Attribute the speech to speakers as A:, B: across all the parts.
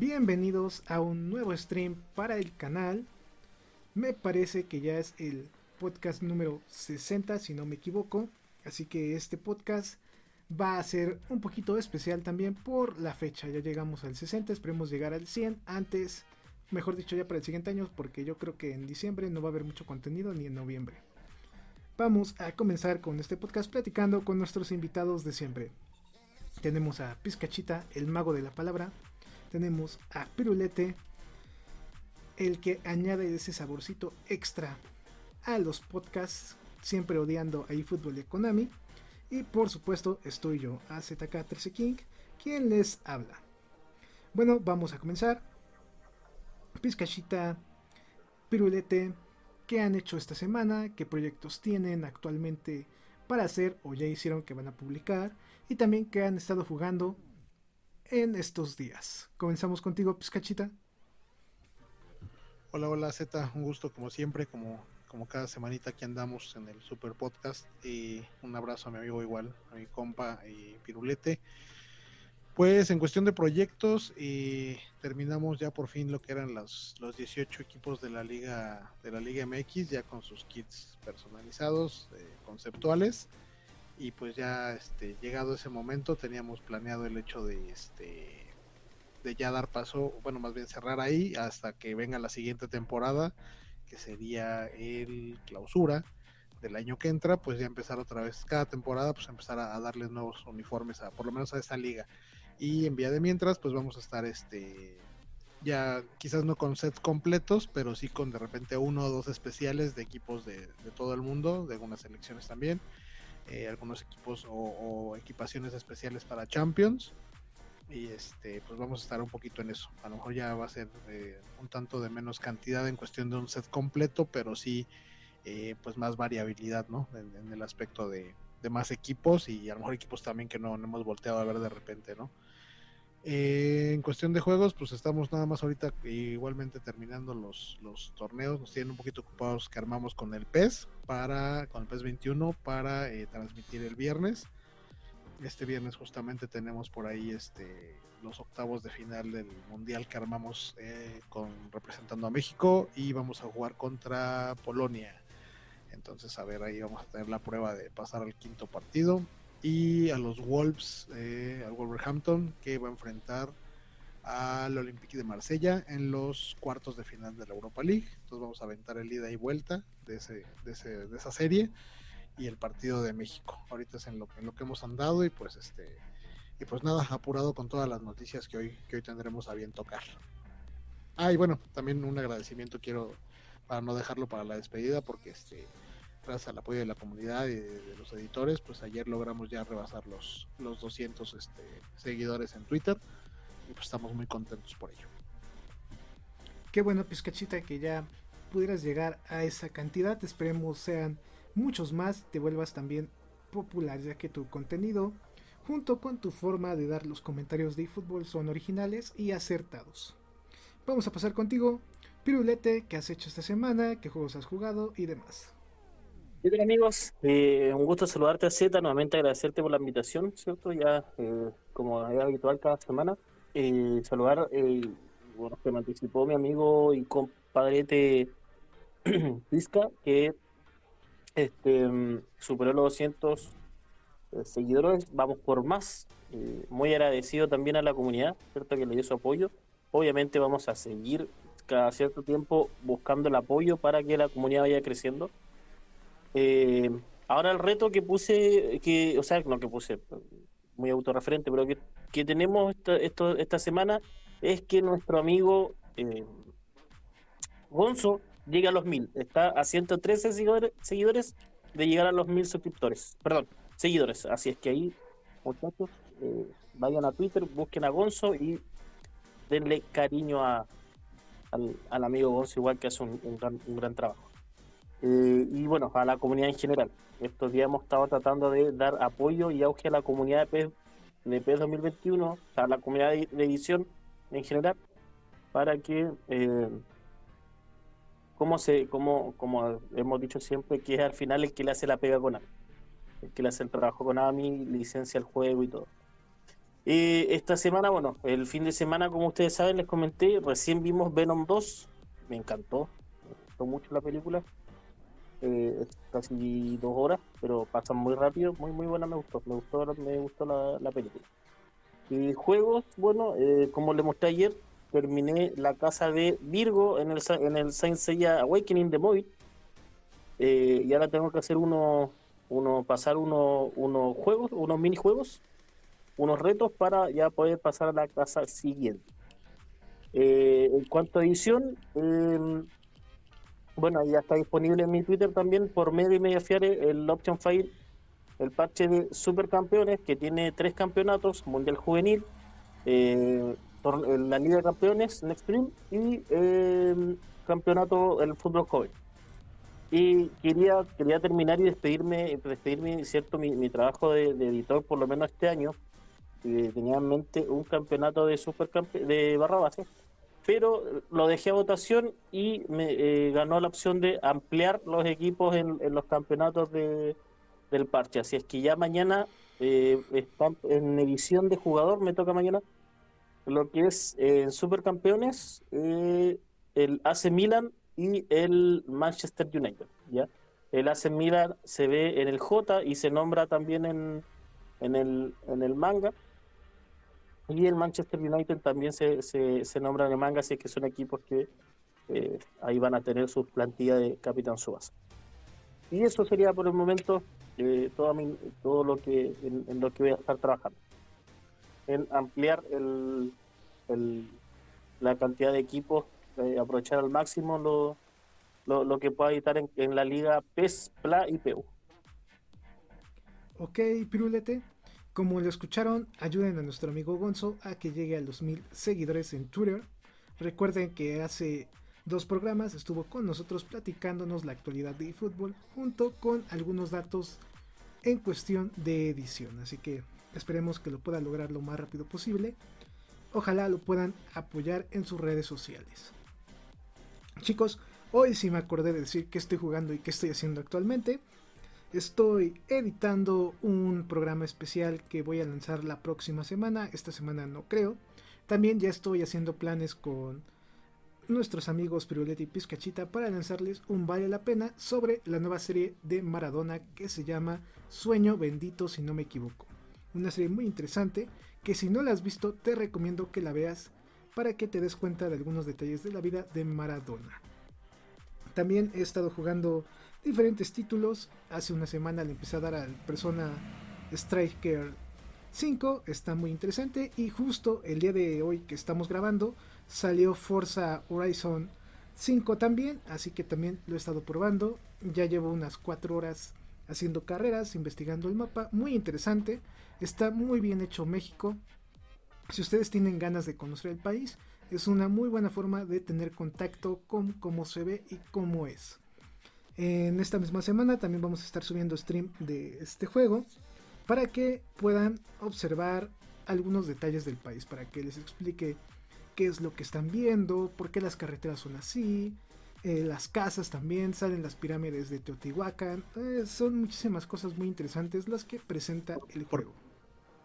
A: Bienvenidos a un nuevo stream para el canal. Me parece que ya es el podcast número 60, si no me equivoco. Así que este podcast va a ser un poquito especial también por la fecha. Ya llegamos al 60, esperemos llegar al 100 antes, mejor dicho ya para el siguiente año, porque yo creo que en diciembre no va a haber mucho contenido ni en noviembre. Vamos a comenzar con este podcast platicando con nuestros invitados de siempre. Tenemos a Pizcachita, el mago de la palabra tenemos a Pirulete, el que añade ese saborcito extra a los podcasts, siempre odiando a eFootball y Konami. Y por supuesto estoy yo, AZK13 King, quien les habla. Bueno, vamos a comenzar. Pizcachita, Pirulete, ¿qué han hecho esta semana? ¿Qué proyectos tienen actualmente para hacer o ya hicieron que van a publicar? Y también qué han estado jugando en estos días. Comenzamos contigo, Pizcachita.
B: Hola, hola Z, un gusto como siempre, como, como cada semanita que andamos en el Super Podcast. Y un abrazo a mi amigo igual, a mi compa y Pirulete. Pues en cuestión de proyectos, y terminamos ya por fin lo que eran los, los 18 equipos de la Liga de la Liga MX, ya con sus kits personalizados, eh, conceptuales y pues ya este llegado ese momento teníamos planeado el hecho de este de ya dar paso, bueno, más bien cerrar ahí hasta que venga la siguiente temporada, que sería el clausura del año que entra, pues ya empezar otra vez cada temporada, pues empezar a, darles nuevos uniformes a por lo menos a esta liga. Y en vía de mientras, pues vamos a estar este ya quizás no con sets completos, pero sí con de repente uno o dos especiales de equipos de, de todo el mundo, de algunas selecciones también eh, algunos equipos o, equipaciones especiales para Champions. Y este, pues vamos a estar un poquito en eso. A lo mejor ya va a ser eh, un tanto de menos cantidad en cuestión de un set completo, pero sí, eh, pues más variabilidad, ¿no? En, el aspecto de, más equipos y a lo mejor equipos también que no hemos volteado a ver de repente, ¿no? Eh, en cuestión de juegos, pues estamos nada más ahorita igualmente terminando los, torneos. Nos tienen un poquito ocupados que armamos con el PES para, con el PES 21 para eh, transmitir el viernes. Este viernes justamente tenemos por ahí este los octavos de final del mundial que armamos eh, con representando a México y vamos a jugar contra Polonia. Entonces, a ver, ahí vamos a tener la prueba de pasar al quinto partido y a los Wolves, eh, al Wolverhampton, que va a enfrentar al Olympique de Marsella en los cuartos de final de la Europa League. Entonces vamos a aventar el ida y vuelta de, ese, de, ese, de esa serie y el partido de México. Ahorita es en lo, en lo que hemos andado y pues este y pues nada, apurado con todas las noticias que hoy, que hoy tendremos a bien tocar. Ah, y bueno, también un agradecimiento quiero para no dejarlo para la despedida porque este gracias al apoyo de la comunidad y de, los editores, pues ayer logramos ya rebasar los, los 200 este, seguidores en Twitter y pues estamos muy contentos por ello.
A: Qué bueno, Pizcachita, que ya pudieras llegar a esa cantidad. Esperemos sean muchos más, te vuelvas también popular, ya que tu contenido, junto con tu forma de dar los comentarios de fútbol, son originales y acertados. Vamos a pasar contigo, Pirulete, ¿qué has hecho esta semana? ¿Qué juegos has jugado? Y demás.
C: Bien, amigos, eh, un gusto saludarte a Z, nuevamente agradecerte por la invitación, ¿cierto? Ya eh, como es habitual cada semana, eh, saludar, bueno, que me anticipó mi amigo y compadrete Vizca, que este, superó los 200 seguidores, vamos por más, muy agradecido también a la comunidad, ¿cierto? Que le dio su apoyo, obviamente vamos a seguir cada cierto tiempo buscando el apoyo para que la comunidad vaya creciendo eh, ahora el reto que puse, que, o sea, no que puse, muy autorreferente, pero que, que tenemos esta, esto, esta semana es que nuestro amigo eh, Gonzo llegue a los mil. Está a 113 seguidores, seguidores de llegar a los mil suscriptores, perdón, seguidores. Así es que ahí, muchachos, eh, vayan a Twitter, busquen a Gonzo y denle cariño a, al, amigo Gonzo, igual que hace un, gran, trabajo. Eh, y bueno, a la comunidad en general. Estos días hemos estado tratando de dar apoyo y auge a la comunidad de PES, de 2021, a la comunidad de, edición en general, para que, eh, como, se, como, como hemos dicho siempre, que es al final el que le hace la pega con AMI, el que le hace el trabajo con AMI, licencia el juego y todo. Eh, esta semana, bueno, el fin de semana, como ustedes saben, les comenté, recién vimos Venom 2, me encantó, me gustó mucho la película, eh, casi dos horas, pero pasan muy rápido, muy muy buena, me gustó, me gustó, me gustó la, película. Y juegos, bueno, eh, como les mostré ayer, terminé la casa de Virgo en el, en el Saint Seiya Awakening de móvil, eh, y ahora tengo que hacer uno, uno pasar unos uno juegos, unos minijuegos unos retos para ya poder pasar a la casa siguiente. Eh, en cuanto a edición, em, bueno, ya está disponible en mi Twitter también por medio y media fiare el option file, el parche de supercampeones que tiene tres campeonatos, Mundial Juvenil, eh, la Liga de Campeones, Next Stream y eh, campeonato el fútbol joven. Y quería, quería terminar y despedirme, despedirme cierto, mi, trabajo de, editor por lo menos este año, tenía en mente un campeonato de supercampe de barra base, pero lo dejé a votación y me eh, ganó la opción de ampliar los equipos en, los campeonatos de, del parche. Así es que ya mañana eh, está en edición de jugador, me toca mañana lo que es en eh, supercampeones, el AC Milan y el Manchester United. ¿ya? El AC Milan se ve en el J y se nombra también en, en, el, en el manga. Y el Manchester United también se, se, nombra en el manga, así que son equipos que eh, ahí van a tener su plantilla de Capitán Subasa. Y eso sería por el momento eh, todo, todo lo que en, lo que voy a estar trabajando. En ampliar el, la cantidad de equipos, eh, aprovechar al máximo lo, lo, lo, que pueda editar en, en la liga PES, PLA y PEU.
A: Ok, Pirulete. Como lo escucharon, ayuden a nuestro amigo Gonzo a que llegue a los mil seguidores en Twitter. Recuerden que hace dos programas estuvo con nosotros platicándonos la actualidad de fútbol junto con algunos datos en cuestión de edición. Así que esperemos que lo pueda lograr lo más rápido posible. Ojalá lo puedan apoyar en sus redes sociales. Chicos, hoy sí me acordé de decir qué estoy jugando y qué estoy haciendo actualmente. Estoy editando un programa especial que voy a lanzar la próxima semana. Esta semana no creo. También ya estoy haciendo planes con nuestros amigos Piruletti y Pizcachita para lanzarles un Vale la Pena sobre la nueva serie de Maradona que se llama Sueño Bendito si no me equivoco. Una serie muy interesante que si no la has visto te recomiendo que la veas para que te des cuenta de algunos detalles de la vida de Maradona. También he estado jugando diferentes títulos. Hace una semana le empecé a dar al Persona Striker 5, está muy interesante. Y justo el día de hoy que estamos grabando salió Forza Horizon 5 también, así que también lo he estado probando. Ya llevo unas 4 horas haciendo carreras, investigando el mapa, muy interesante. Está muy bien hecho México. Si ustedes tienen ganas de conocer el país, es una muy buena forma de tener contacto con cómo se ve y cómo es. En esta misma semana también vamos a estar subiendo stream de este juego para que puedan observar algunos detalles del país, para que les explique qué es lo que están viendo, por qué las carreteras son así, eh, las casas también, salen las pirámides de Teotihuacán, eh, son muchísimas cosas muy interesantes las que presenta el juego.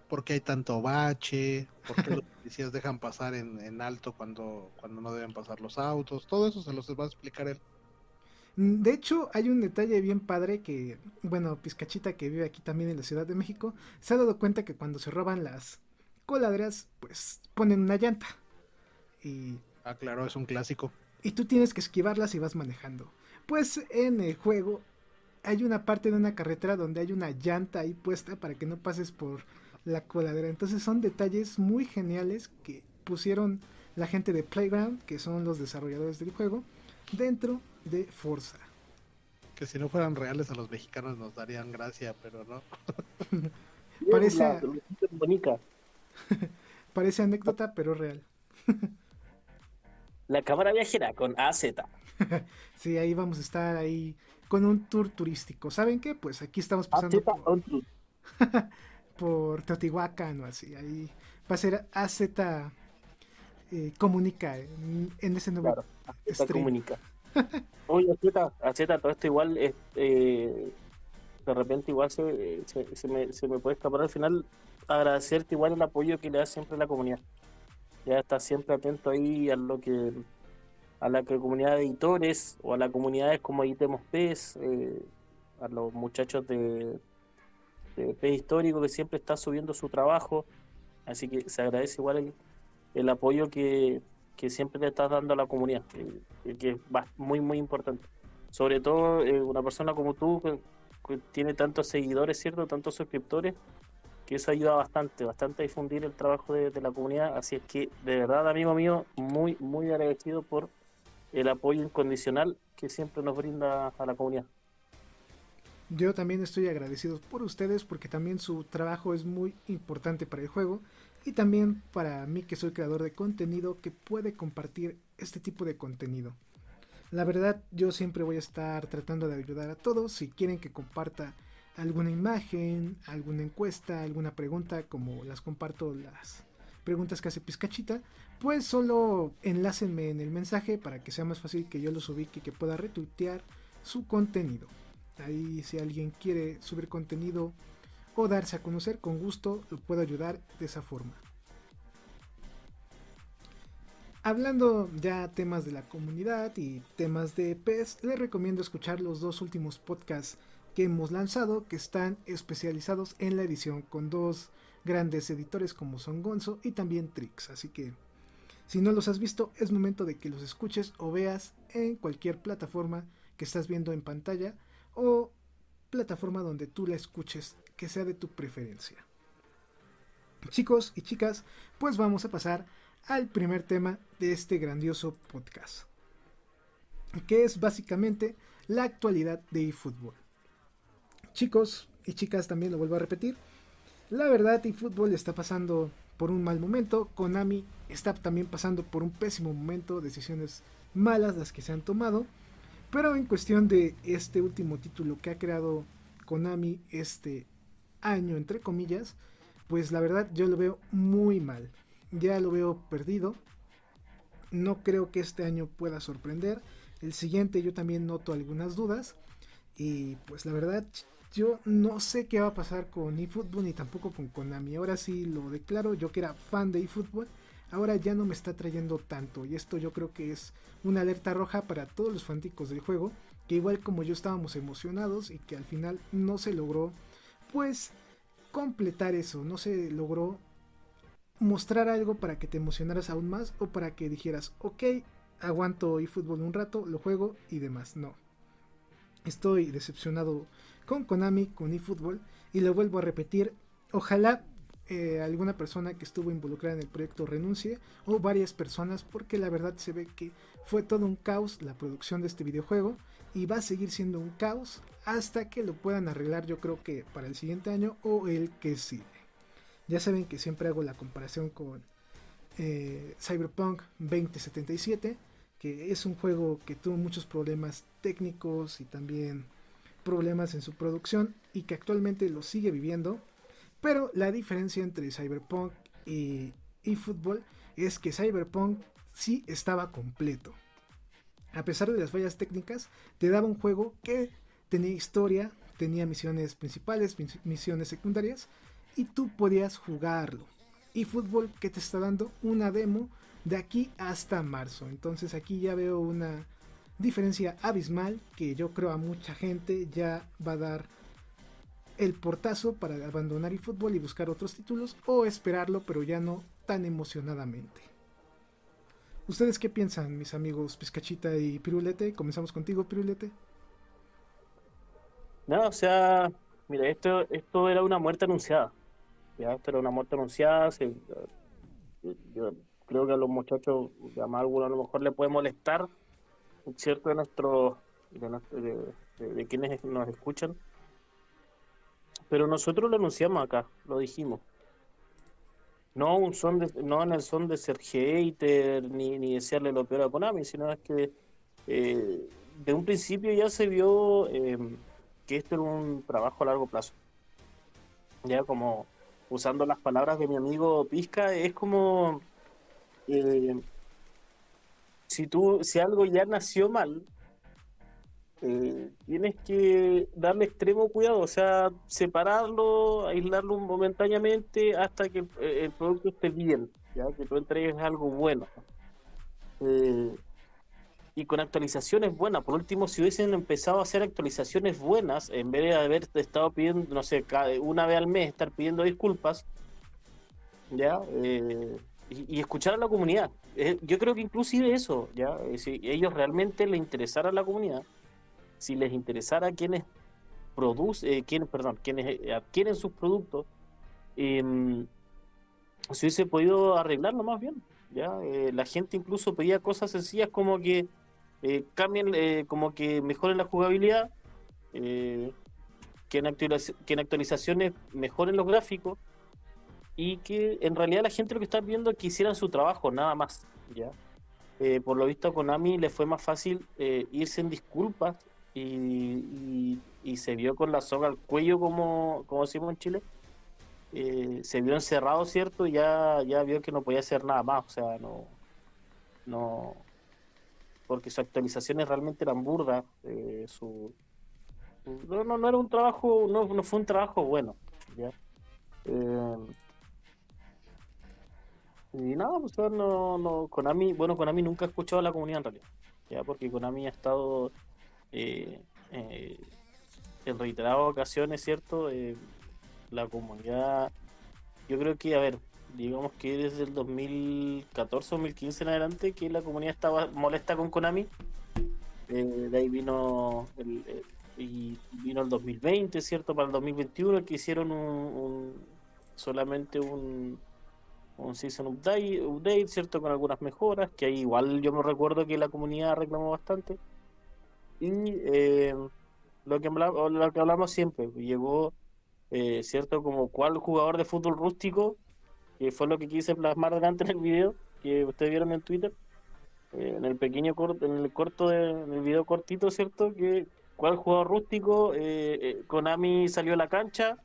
B: ¿Por qué hay tanto bache? ¿Por qué los policías dejan pasar en, en, alto cuando, cuando no deben pasar los autos? Todo eso se los va a explicar él.
A: De hecho, hay un detalle bien padre que, bueno, Pizcachita que vive aquí también en la Ciudad de México, se ha dado cuenta que cuando se roban las coladeras, pues ponen una llanta. Y...
B: Ah, claro, es un clásico.
A: Y tú tienes que esquivarlas y vas manejando. Pues en el juego hay una parte de una carretera donde hay una llanta ahí puesta para que no pases por la coladera. Entonces son detalles muy geniales que pusieron la gente de Playground, que son los desarrolladores del juego, dentro de Forza.
B: que si no fueran reales a los mexicanos nos darían gracia, pero no.
A: Parece, parece anécdota, pero real.
C: La cámara viajera con AZ.
A: sí, ahí vamos a estar ahí con un tour turístico. ¿Saben qué? Pues aquí estamos pasando por, por Teotihuacán o así. Ahí va a ser AZ eh, Comunica en, ese nuevo
C: claro, Comunica. Oye, AZ, AZ, todo esto igual, eh, de repente igual se, me, puede escapar al final agradecerte igual el apoyo que le da siempre la comunidad. Ya está siempre atento ahí a lo que a la comunidad de editores o a las comunidades como Editemos PES, eh, a los muchachos de, de Histórico que siempre está subiendo su trabajo. Así que se agradece igual el, apoyo que, siempre le estás dando a la comunidad, que es muy, muy importante. Sobre todo eh, una persona como tú, que, tiene tantos seguidores, ¿cierto? Tantos suscriptores, que eso ayuda bastante, bastante a difundir el trabajo de, de la comunidad. Así es que, de verdad, amigo mío, muy, muy agradecido por el apoyo incondicional que siempre nos brinda a la comunidad.
A: Yo también estoy agradecido por ustedes porque también su trabajo es muy importante para el juego y también para mí que soy creador de contenido que puede compartir este tipo de contenido. La verdad yo siempre voy a estar tratando de ayudar a todos. Si quieren que comparta alguna imagen, alguna encuesta, alguna pregunta como las comparto las preguntas que hace Pizcachita, pues solo enlácenme en el mensaje para que sea más fácil que yo los ubique y que pueda retuitear su contenido. Ahí si alguien quiere subir contenido o darse a conocer, con gusto lo puedo ayudar de esa forma. Hablando ya temas de la comunidad y temas de PES, les recomiendo escuchar los dos últimos podcasts que hemos lanzado que están especializados en la edición con dos grandes editores como son Gonzo y también Trix. Así que si no los has visto, es momento de que los escuches o veas en cualquier plataforma que estás viendo en pantalla o plataforma donde tú la escuches que sea de tu preferencia. Chicos y chicas, pues vamos a pasar al primer tema de este grandioso podcast, que es básicamente la actualidad de eFootball. Chicos y chicas, también lo vuelvo a repetir, la verdad, eFootball está pasando por un mal momento. Konami está también pasando por un pésimo momento. Decisiones malas las que se han tomado. Pero en cuestión de este último título que ha creado Konami este año, entre comillas, pues la verdad yo lo veo muy mal. Ya lo veo perdido. No creo que este año pueda sorprender. El siguiente yo también noto algunas dudas. Y pues la verdad, yo no sé qué va a pasar con eFootball ni tampoco con Konami. Ahora sí lo declaro, yo que era fan de eFootball, ahora ya no me está trayendo tanto. Y esto yo creo que es una alerta roja para todos los fanáticos del juego, que igual como yo estábamos emocionados y que al final no se logró, pues completar eso, no se logró mostrar algo para que te emocionaras aún más o para que dijeras, ok, aguanto eFootball un rato, lo juego y demás. No. Estoy decepcionado con Konami, con eFootball, y lo vuelvo a repetir, ojalá eh, alguna persona que estuvo involucrada en el proyecto renuncie, o varias personas, porque la verdad se ve que fue todo un caos la producción de este videojuego, y va a seguir siendo un caos hasta que lo puedan arreglar yo creo que para el siguiente año o el que sigue. Ya saben que siempre hago la comparación con eh, Cyberpunk 2077, que es un juego que tuvo muchos problemas técnicos y también problemas en su producción y que actualmente lo sigue viviendo. Pero la diferencia entre Cyberpunk y eFootball es que Cyberpunk sí estaba completo. A pesar de las fallas técnicas, te daba un juego que tenía historia, tenía misiones principales, misiones secundarias, y tú podías jugarlo. eFootball que te está dando una demo de aquí hasta marzo. Entonces aquí ya veo una Diferencia abismal que yo creo a mucha gente ya va a dar el portazo para abandonar el fútbol y buscar otros títulos o esperarlo pero ya no tan emocionadamente. ¿Ustedes qué piensan, mis amigos Pizcachita y Pirulete? Comenzamos contigo, Pirulete.
C: No, o sea, mira, esto, esto era una muerte anunciada. Ya, esto era una muerte anunciada. yo creo que a los muchachos, a alguno a lo mejor le puede molestar cierto de nuestros de, quienes nos escuchan. Pero nosotros lo anunciamos acá, lo dijimos. No un son de, no en el son de ser hater ni, ni desearle lo peor a Konami, sino es que eh, de un principio ya se vio eh, que esto era un trabajo a largo plazo. Ya como usando las palabras de mi amigo Pizca, es como eh, si tú, si algo ya nació mal, eh, tienes que darle extremo cuidado, o sea, separarlo, aislarlo momentáneamente hasta que el, producto esté bien, ya que tú entregues algo bueno. Eh, y con actualizaciones buenas. Por último, si hubiesen empezado a hacer actualizaciones buenas, en vez de haber estado pidiendo, no sé, una vez al mes, estar pidiendo disculpas, ¿ya? Eh, y, escuchar a la comunidad. Eh, yo creo que inclusive eso, ¿ya? Eh, si ellos realmente les interesara a la comunidad, si les interesara quienes producen, quienes, perdón, quienes adquieren sus productos, em, si hubiese podido arreglarlo más bien. ¿ya? la gente incluso pedía cosas sencillas como que eh, cambien, eh, como que mejoren la jugabilidad, eh, que, en que en actualizaciones mejoren los gráficos y que en realidad la gente lo que está viendo es que hicieran su trabajo, nada más. ¿ya? por lo visto a Konami le fue más fácil irse en disculpas y, se vio con la soga al cuello, como, como decimos en Chile. se vio encerrado, ¿cierto? Y ya, ya vio que no podía hacer nada más, o sea, no, no, porque sus actualizaciones realmente eran burdas. Eh, su, no, no, era un trabajo, no, no fue un trabajo bueno. ¿ya? Eh, y nada, pues no, no, Konami, bueno, Konami nunca ha escuchado a la comunidad en realidad, ya porque Konami ha estado eh, en reiteradas ocasiones, ¿cierto? la comunidad, yo creo que, a ver, digamos que desde el 2014 2015 en adelante que la comunidad estaba molesta con Konami. Eh, de ahí vino el, eh, y vino el 2020, ¿cierto? Para el 2021 que hicieron un, solamente un, un season update, update, ¿cierto? Con algunas mejoras, que ahí igual yo me recuerdo que la comunidad reclamó bastante. Y eh, lo, que hablamos, siempre, llegó, ¿cierto? Como cuál jugador de fútbol rústico que fue lo que quise plasmar delante en el video que ustedes vieron en Twitter, eh, en el pequeño corto, en el corto de, en el video cortito, ¿cierto? Que cuál jugador rústico, eh, eh, Konami salió a la cancha,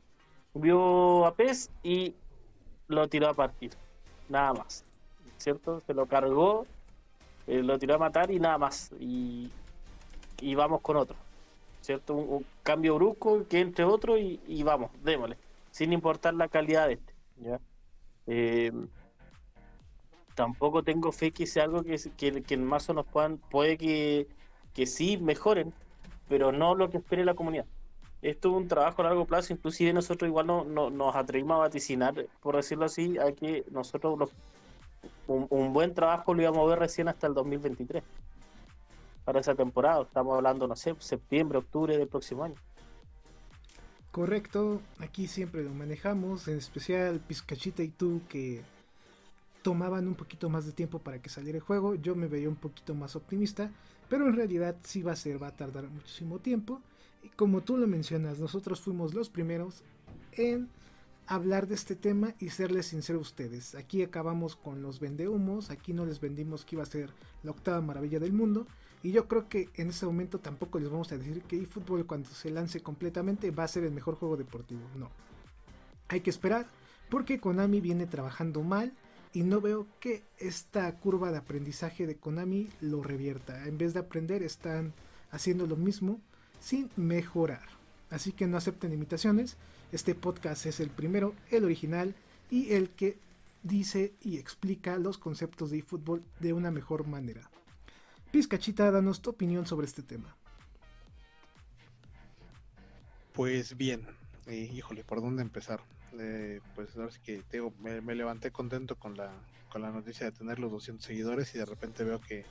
C: vio a Pez y lo tiró a partir, nada más, ¿cierto? Se lo cargó, lo tiró a matar y nada más, y, y vamos con otro, ¿cierto? Un, cambio brusco que entre otro y, y vamos, démosle, sin importar la calidad de este, ¿ya? Eh, tampoco tengo fe que sea algo que, que, en marzo nos puedan, puede que, que sí mejoren, pero no lo que espere la comunidad. Esto es un trabajo a largo plazo, inclusive nosotros igual no, nos atrevimos a vaticinar, por decirlo así, a que nosotros un, buen trabajo lo íbamos a ver recién hasta el 2023, para esa temporada. Estamos hablando, no sé, septiembre, octubre del próximo año.
A: Correcto, aquí siempre lo manejamos, en especial Pizcachita y tú que tomaban un poquito más de tiempo para que saliera el juego, yo me veía un poquito más optimista, pero en realidad sí va a ser, va a tardar muchísimo tiempo. Y como tú lo mencionas, nosotros fuimos los primeros en hablar de este tema y serles sinceros a ustedes. Aquí acabamos con los vendehumos, aquí no les vendimos que iba a ser la octava maravilla del mundo, y yo creo que en ese momento tampoco les vamos a decir que eFootball cuando se lance completamente va a ser el mejor juego deportivo. No. Hay que esperar porque Konami viene trabajando mal y no veo que esta curva de aprendizaje de Konami lo revierta. En vez de aprender están haciendo lo mismo sin mejorar. Así que no acepten imitaciones. Este podcast es el primero, el original y el que dice y explica los conceptos de eFootball de una mejor manera. Pizcachita, danos tu opinión sobre este tema.
B: Pues bien, eh, híjole, ¿por dónde empezar? Eh, pues ahora sí que me, levanté contento con la, con la noticia de tener los 200 seguidores y de repente veo que,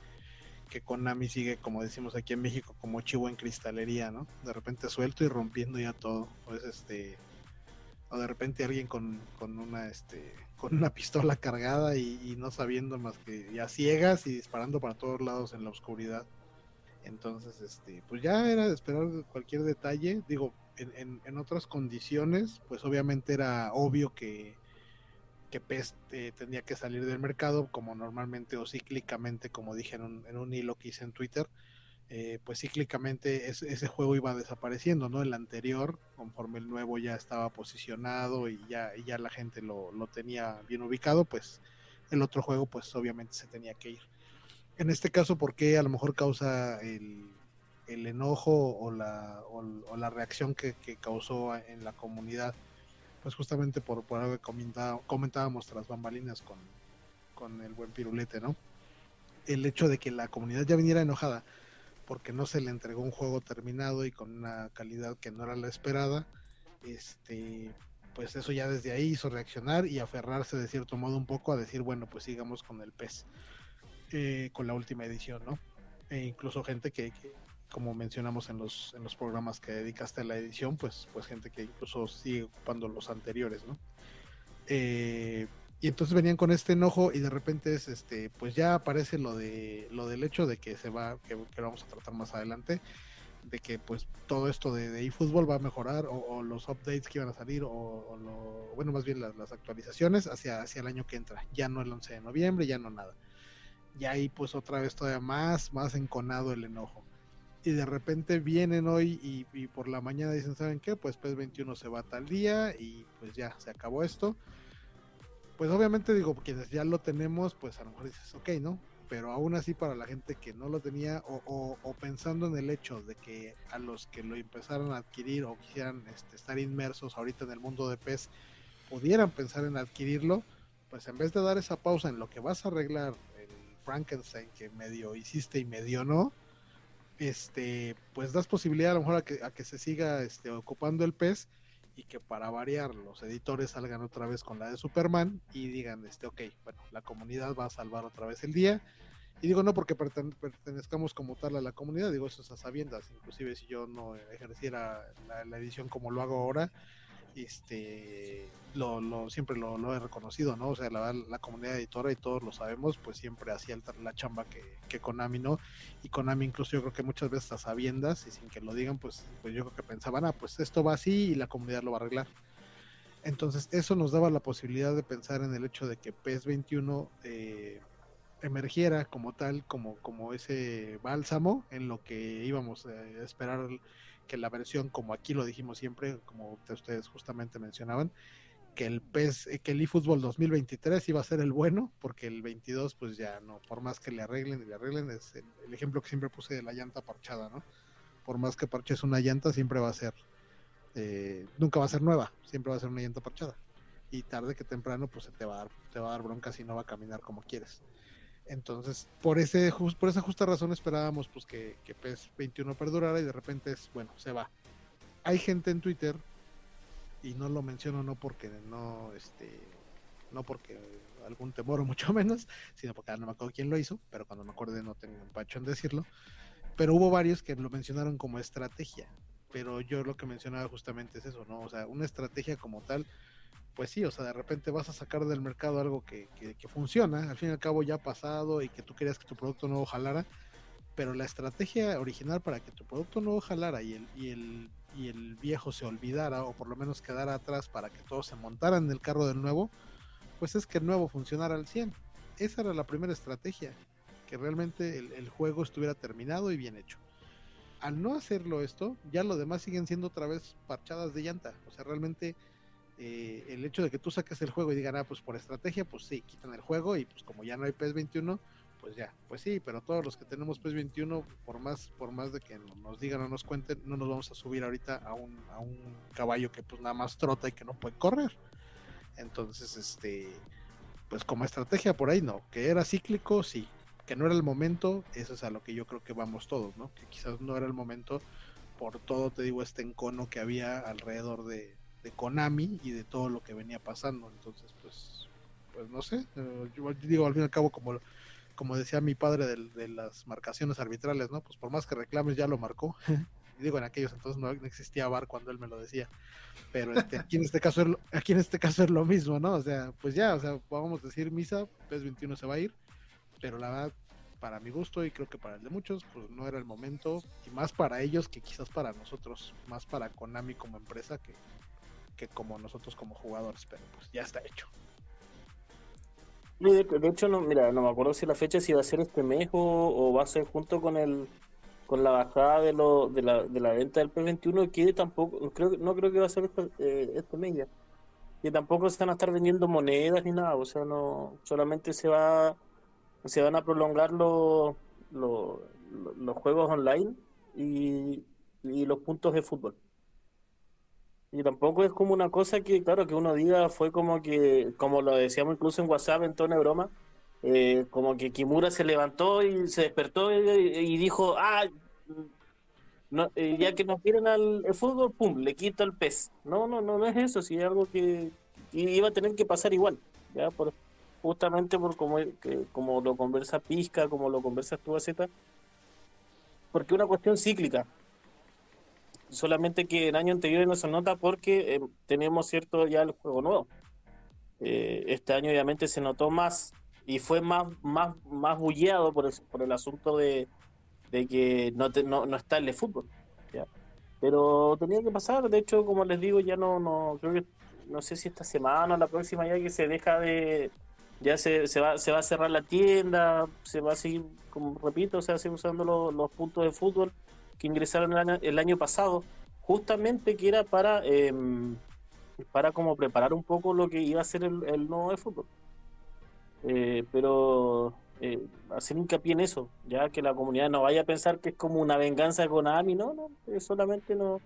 B: que Konami sigue, como decimos aquí en México, como chivo en cristalería, ¿no? De repente suelto y rompiendo ya todo. Pues este, o de repente alguien con, con una, este, con una pistola cargada y, no sabiendo más que ya ciegas y disparando para todos lados en la oscuridad. Entonces, este, pues ya era de esperar cualquier detalle. Digo, en, en, otras condiciones, pues obviamente era obvio que, que PES eh, tendría que salir del mercado, como normalmente o cíclicamente, como dije en un, en un hilo que hice en Twitter, eh, pues cíclicamente ese juego iba desapareciendo, ¿no? El anterior, conforme el nuevo ya estaba posicionado y ya, ya la gente lo, lo, tenía bien ubicado, pues el otro juego, pues obviamente se tenía que ir. En este caso, ¿por qué a lo mejor causa el, el enojo o la, o, la reacción que, que, causó en la comunidad, pues justamente por, por algo que comentábamos tras bambalinas con, con el buen pirulete, ¿no? El hecho de que la comunidad ya viniera enojada porque no se le entregó un juego terminado y con una calidad que no era la esperada, este, pues eso ya desde ahí hizo reaccionar y aferrarse de cierto modo un poco a decir, bueno, pues sigamos con el PES, eh, con la última edición, ¿no? E incluso gente que, que, como mencionamos en los, en los programas que dedicaste a la edición, pues, pues gente que incluso sigue ocupando los anteriores, ¿no? Eh, y entonces venían con este enojo y de repente es este, pues ya aparece lo de lo del hecho de que se va, que, que vamos a tratar más adelante, de que pues todo esto de, de eFootball va a mejorar o, o, los updates que iban a salir o, o lo, bueno más bien las, las, actualizaciones hacia, hacia el año que entra, ya no el 11 de noviembre, ya no nada. Y ahí pues otra vez todavía más, más enconado el enojo y de repente vienen hoy y, y, por la mañana dicen, ¿saben qué? Pues PES 21 se va tal día y pues ya se acabó esto. Pues obviamente digo, quienes ya lo tenemos, pues a lo mejor dices, ok, ¿no? Pero aún así para la gente que no lo tenía o, o, o pensando en el hecho de que a los que lo empezaron a adquirir o quisieran este, estar inmersos ahorita en el mundo de PES, pudieran pensar en adquirirlo, pues en vez de dar esa pausa en lo que vas a arreglar el Frankenstein que medio hiciste y medio no, este, pues das posibilidad a lo mejor a que, a que se siga este, ocupando el pez y que para variar los editores salgan otra vez con la de Superman y digan, este, ok, bueno, la comunidad va a salvar otra vez el día. Y digo no porque perten pertenezcamos como tal a la comunidad, digo eso es a sabiendas, inclusive si yo no ejerciera la, la edición como lo hago ahora, este lo, lo siempre lo, he reconocido, ¿no? O sea, la, la, comunidad editora y todos lo sabemos, pues siempre hacía la chamba que, que, Konami, ¿no? Y Konami incluso yo creo que muchas veces a sabiendas y sin que lo digan, pues, pues yo creo que pensaban, ah, pues esto va así y la comunidad lo va a arreglar. Entonces eso nos daba la posibilidad de pensar en el hecho de que PES 21 eh, emergiera como tal, como, como ese bálsamo en lo que íbamos a esperar que la versión, como aquí lo dijimos siempre, como ustedes justamente mencionaban, que el PES, que el eFootball 2023 iba a ser el bueno, porque el 22 pues ya no, por más que le arreglen y le arreglen, es el, el ejemplo que siempre puse de la llanta parchada, ¿no? Por más que parches una llanta, siempre va a ser, eh, nunca va a ser nueva, siempre va a ser una llanta parchada. Y tarde que temprano, pues se te va a dar, te va a dar bronca si no va a caminar como quieres. Entonces, por ese por esa justa razón esperábamos pues que, que PES 21 perdurara y de repente es, bueno, se va. Hay gente en Twitter y no lo menciono no porque no este no porque algún temor o mucho menos, sino porque no me acuerdo quién lo hizo, pero cuando me acuerde no tengo empacho en decirlo. Pero hubo varios que lo mencionaron como estrategia, pero yo lo que mencionaba justamente es eso, ¿no? O sea, una estrategia como tal, pues sí, o sea, de repente vas a sacar del mercado algo que, que, funciona, al fin y al cabo ya ha pasado y que tú querías que tu producto nuevo jalara, pero la estrategia original para que tu producto nuevo jalara y el, y el, y el viejo se olvidara o por lo menos quedara atrás para que todos se montaran en el carro del nuevo, pues es que el nuevo funcionara al 100. Esa era la primera estrategia, que realmente el, el juego estuviera terminado y bien hecho al no hacerlo esto, ya lo demás siguen siendo otra vez parchadas de llanta. O sea, realmente eh, el hecho de que tú saques el juego y digan, ah, pues por estrategia, pues sí, quitan el juego y pues como ya no hay PES 21, pues ya, pues sí, pero todos los que tenemos PES 21, por más, por más de que nos digan o nos cuenten, no nos vamos a subir ahorita a un, a un caballo que pues nada más trota y que no puede correr. Entonces, este, pues como estrategia por ahí no, que era cíclico, sí, que no era el momento, eso es a lo que yo creo que vamos todos, ¿no? Que quizás no era el momento por todo, te digo, este encono que había alrededor de, de Konami y de todo lo que venía pasando. Entonces, pues, pues no sé, yo digo, al fin y al cabo, como, como decía mi padre de, de las marcaciones arbitrales, ¿no? Pues por más que reclames, ya lo marcó. y digo, en aquellos entonces no, no, existía VAR cuando él me lo decía. Pero este, aquí en este caso es lo, aquí en este caso es lo mismo, ¿no? O sea, pues ya, o sea, vamos a decir misa, PES 21 se va a ir, pero la verdad para mi gusto y creo que para el de muchos, pues no era el momento, y más para ellos que quizás para nosotros, más para Konami como empresa que, que como nosotros como jugadores, pero pues ya está hecho.
C: De, hecho, no, mira, no me acuerdo si la fecha si va a ser este mes o, va a ser junto con el con la bajada de, lo, de, la, de la venta del P21 que tampoco creo no creo que va a ser este, eh, este mes ya tampoco se van a estar vendiendo monedas ni nada o sea no solamente se va se van a prolongar los, los, juegos online y, los puntos de fútbol. Y tampoco es como una cosa que, claro, que uno diga fue como que, como lo decíamos incluso en WhatsApp en tono de broma, eh, como que Kimura se levantó y se despertó y, dijo, ah, eh, ya que nos quieren al fútbol, pum, le quito el pez. No, no, no, no es eso, si es algo que, iba a tener que pasar igual, ya por justamente por como, que, como lo conversa Pisca, como lo conversa tú, Z, porque es una cuestión cíclica. Solamente que el año anterior no se nota porque eh, tenemos cierto ya el juego nuevo. Eh, este año obviamente se notó más y fue más, más, más bulleado por el, por el asunto de, de que no, no, no, está el de fútbol. Pero tenía que pasar, de hecho, como les digo, ya no, no creo que no sé si esta semana o la próxima ya que se deja de, ya se, se, va, se va a cerrar la tienda, se va a seguir, como repito, se va a seguir usando los, puntos de fútbol que ingresaron el año, el año pasado, justamente que era para, em, para como preparar un poco lo que iba a ser el, nuevo de fútbol. Eh, pero eh, hacer hincapié en eso, ya que la comunidad no vaya a pensar que es como una venganza con Ami, no, no, es solamente no,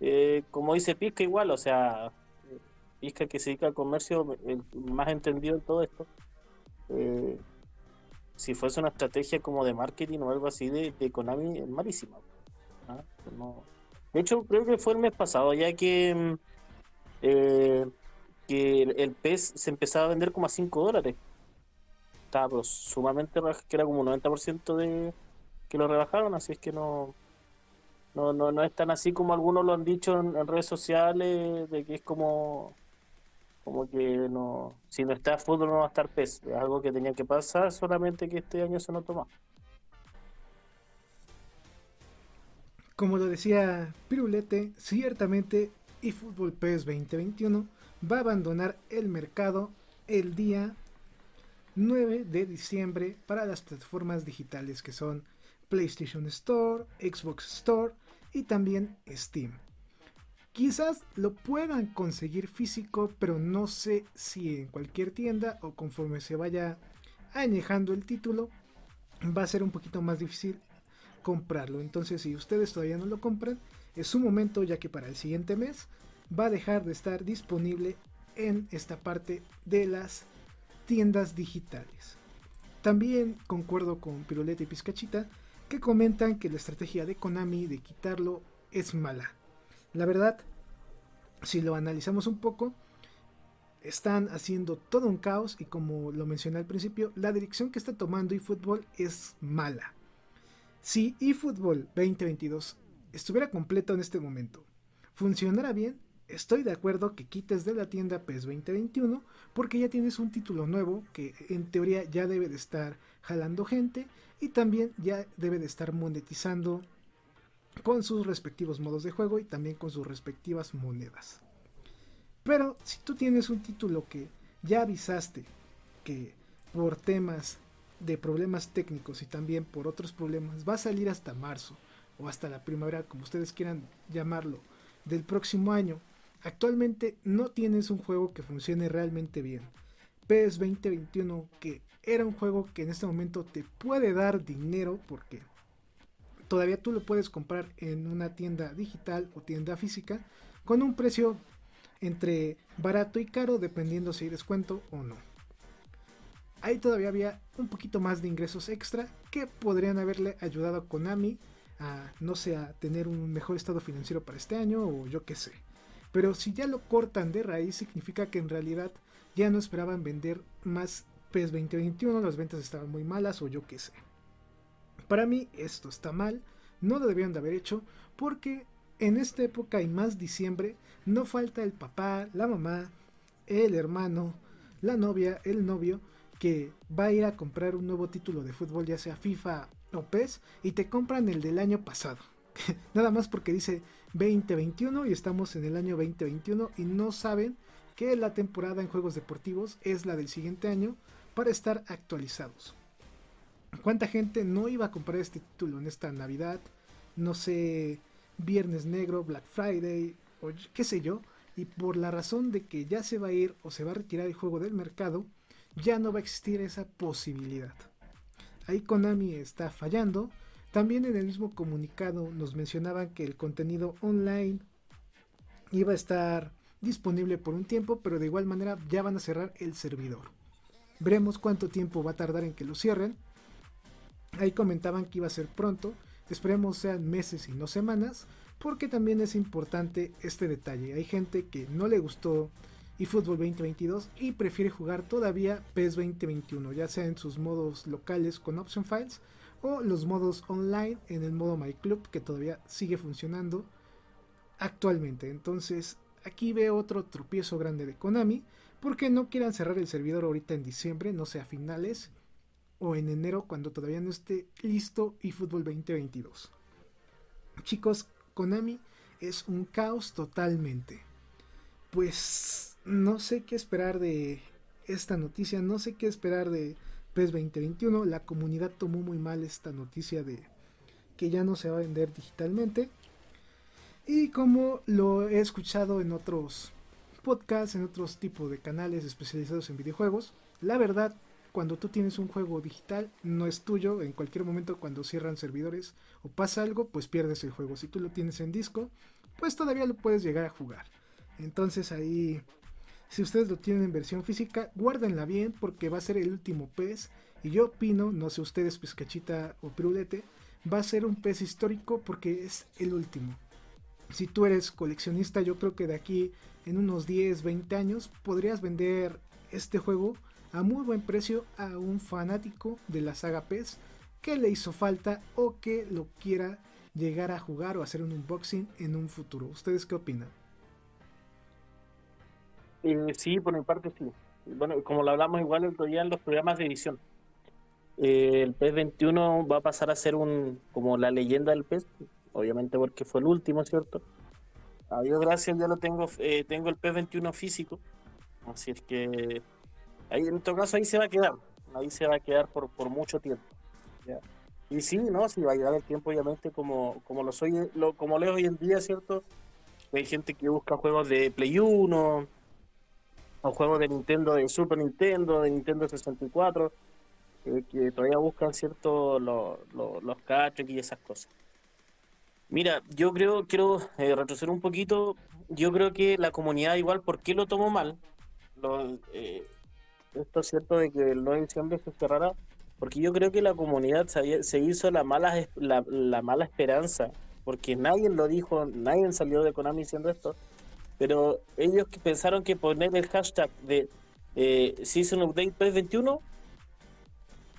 C: eh, como dice Pizca igual, o sea, que se dedica al comercio, más entendido en todo esto, eh, si fuese una estrategia como de marketing o algo así de, de Konami, es malísima. ¿Ah? De hecho, creo que fue el mes pasado, ya que, mm, eh, que el, pez se empezaba a vender como a 5 dólares. Estaba sumamente que era como un 90% de que lo rebajaron, así es que no, no, no, no es tan así como algunos lo han dicho en redes sociales, de que es como como que no, si no está fútbol no va a estar PES, es algo que tenía que pasar, solamente que este año se no toma.
A: Como lo decía Pirulete, ciertamente eFootball PES 2021 va a abandonar el mercado el día 9 de diciembre para las plataformas digitales que son PlayStation Store, Xbox Store y también Steam. Quizás lo puedan conseguir físico, pero no sé si en cualquier tienda o conforme se vaya añejando el título, va a ser un poquito más difícil comprarlo. Entonces, si ustedes todavía no lo compran, es su momento ya que para el siguiente mes va a dejar de estar disponible en esta parte de las tiendas digitales. También concuerdo con Piruleta y Pizcachita que comentan que la estrategia de Konami de quitarlo es mala. La verdad, si lo analizamos un poco, están haciendo todo un caos y como lo mencioné al principio, la dirección que está tomando eFootball es mala. Si eFootball 2022 estuviera completo en este momento, funcionara bien, estoy de acuerdo que quites de la tienda PES 2021 porque ya tienes un título nuevo que en teoría ya debe de estar jalando gente y también ya debe de estar monetizando con sus respectivos modos de juego y también con sus respectivas monedas. Pero si tú tienes un título que ya avisaste que por temas de problemas técnicos y también por otros problemas va a salir hasta marzo o hasta la primavera, como ustedes quieran llamarlo, del próximo año, actualmente no tienes un juego que funcione realmente bien. PS 2021 que era un juego que en este momento te puede dar dinero porque todavía tú lo puedes comprar en una tienda digital o tienda física con un precio entre barato y caro dependiendo si hay descuento o no. Ahí todavía había un poquito más de ingresos extra que podrían haberle ayudado a Konami a, no sé, a tener un mejor estado financiero para este año o yo qué sé. Pero si ya lo cortan de raíz significa que en realidad ya no esperaban vender más PES 2021, las ventas estaban muy malas o yo qué sé. Para mí esto está mal, no lo debieron de haber hecho porque en esta época y más diciembre no falta el papá, la mamá, el hermano, la novia, el novio que va a ir a comprar un nuevo título de fútbol, ya sea FIFA o PES, y te compran el del año pasado. Nada más porque dice 2021 y estamos en el año 2021 y no saben que la temporada en juegos deportivos es la del siguiente año para estar actualizados. ¿Cuánta gente no iba a comprar este título en esta Navidad? No sé, Viernes Negro, Black Friday o qué sé yo. Y por la razón de que ya se va a ir o se va a retirar el juego del mercado, ya no va a existir esa posibilidad. Ahí Konami está fallando. También en el mismo comunicado nos mencionaban que el contenido online iba a estar disponible por un tiempo, pero de igual manera ya van a cerrar el servidor. Veremos cuánto tiempo va a tardar en que lo cierren. Ahí comentaban que iba a ser pronto. Esperemos sean meses y no semanas, porque también es importante este detalle. Hay gente que no le gustó eFootball 2022 y prefiere jugar todavía PES 2021, ya sea en sus modos locales con option files o los modos online en el modo My Club que todavía sigue funcionando actualmente. Entonces, aquí veo otro tropiezo grande de Konami, porque no quieran cerrar el servidor ahorita en diciembre, no sea finales o en enero cuando todavía no esté listo eFootball 2022. Chicos, Konami es un caos totalmente. Pues no sé qué esperar de esta noticia, no sé qué esperar de PES 2021. La comunidad tomó muy mal esta noticia de que ya no se va a vender digitalmente. Y como lo he escuchado en otros podcasts, en otros tipos de canales especializados en videojuegos, la verdad, cuando tú tienes un juego digital, no es tuyo. En cualquier momento, cuando cierran servidores o pasa algo, pues pierdes el juego. Si tú lo tienes en disco, pues todavía lo puedes llegar a jugar. Entonces ahí, si ustedes lo tienen en versión física, guárdenla bien porque va a ser el último pez. Y yo opino, no sé ustedes, pescachita o pirulete, va a ser un pez histórico porque es el último si tú eres coleccionista, yo creo que de aquí en unos 10, 20 años podrías vender este juego a muy buen precio a un fanático de la saga PES que le hizo falta o que lo quiera llegar a jugar o hacer un unboxing en un futuro. ¿Ustedes qué opinan?
C: Eh, sí, por mi parte sí. Bueno, como lo hablamos igual el otro día en los programas de edición. Eh, el PES 21 va a pasar a ser un como la leyenda del PES, obviamente porque fue el último, ¿cierto? A Dios gracias, ya lo tengo, eh, tengo el P21 físico, así es que ahí en todo caso ahí se va a quedar, ahí se va a quedar por, por mucho tiempo. Y sí, ¿no? Sí va a llegar el tiempo, obviamente, como, como lo soy, como leo hoy en día, ¿cierto? Hay gente que busca juegos de Play 1, o juegos de Nintendo, de Super Nintendo, de Nintendo 64, eh, que todavía buscan, ¿cierto? Los, los, los y esas cosas. Mira, yo creo, quiero eh, retroceder un poquito. Yo creo que la comunidad igual, ¿por qué lo tomó mal? Eh, esto es cierto de que el 9 de diciembre se cerrará, porque yo creo que la comunidad se, hizo la mala, la, mala esperanza, porque nadie lo dijo, nadie salió de Konami diciendo esto, pero ellos que pensaron que poner el hashtag de eh, Season Update PS21,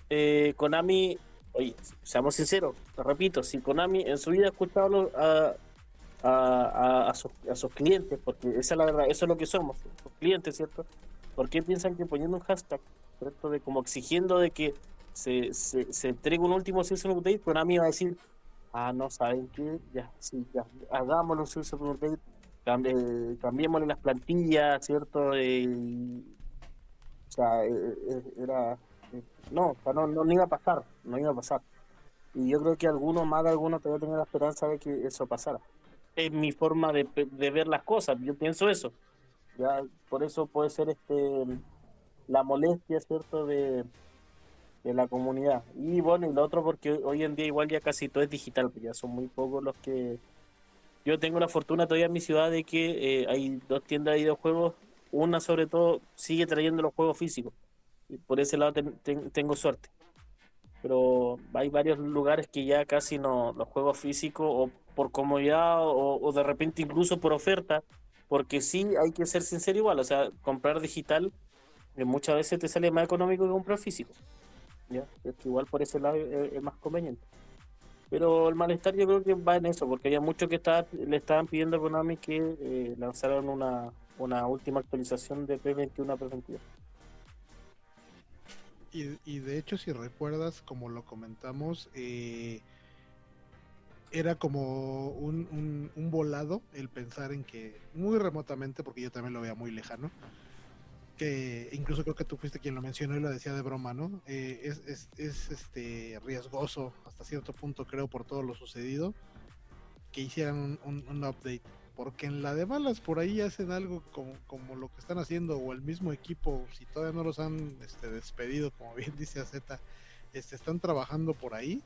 C: eh, Konami Oye, seamos sinceros, te repito, si Konami en su vida ha escuchado a, a, a, sus, clientes, porque esa es la verdad, eso es lo que somos, los clientes, ¿cierto? ¿Por qué piensan que poniendo un hashtag, ¿cierto? De como exigiendo de que se, se, se entregue un último season update, Konami va a decir, ah, no, ¿saben qué? Ya, sí, ya, hagámoslo un season update, cambiémosle las plantillas, ¿cierto? o sea, eh, eh, era no, no, no, iba a pasar, no iba a pasar. Y yo creo que algunos, más de algunos, todavía tener la esperanza de que eso pasara. Es mi forma de, ver las cosas, yo pienso eso. Ya, por eso puede ser este la molestia, ¿cierto?, de, de la comunidad. Y bueno, y lo otro porque hoy en día igual ya casi todo es digital, porque ya son muy pocos los que... Yo tengo la fortuna todavía en mi ciudad de que eh, hay dos tiendas de videojuegos, una sobre todo sigue trayendo los juegos físicos y por ese lado tengo suerte. Pero hay varios lugares que ya casi no los juegos físicos o por comodidad o, de repente incluso por oferta, porque sí hay que ser sincero igual, o sea, comprar digital eh, muchas veces te sale más económico que comprar físico. ¿ya? Es que igual por ese lado es, más conveniente. Pero el malestar yo creo que va en eso, porque había muchos que le estaban pidiendo a Konami que eh, lanzaran una, una última actualización de P21 a P22.
B: Y, de hecho, si recuerdas, como lo comentamos, eh, era como un, un, volado el pensar en que muy remotamente, porque yo también lo veía muy lejano, que incluso creo que tú fuiste quien lo mencionó y lo decía de broma, ¿no? Eh, es, es, es, este riesgoso hasta cierto punto, creo, por todo lo sucedido, que hicieran un, update. Porque en la de balas por ahí hacen algo como, lo que están haciendo, o el mismo equipo, si todavía no los han este, despedido, como bien dice AZ, este, están trabajando por ahí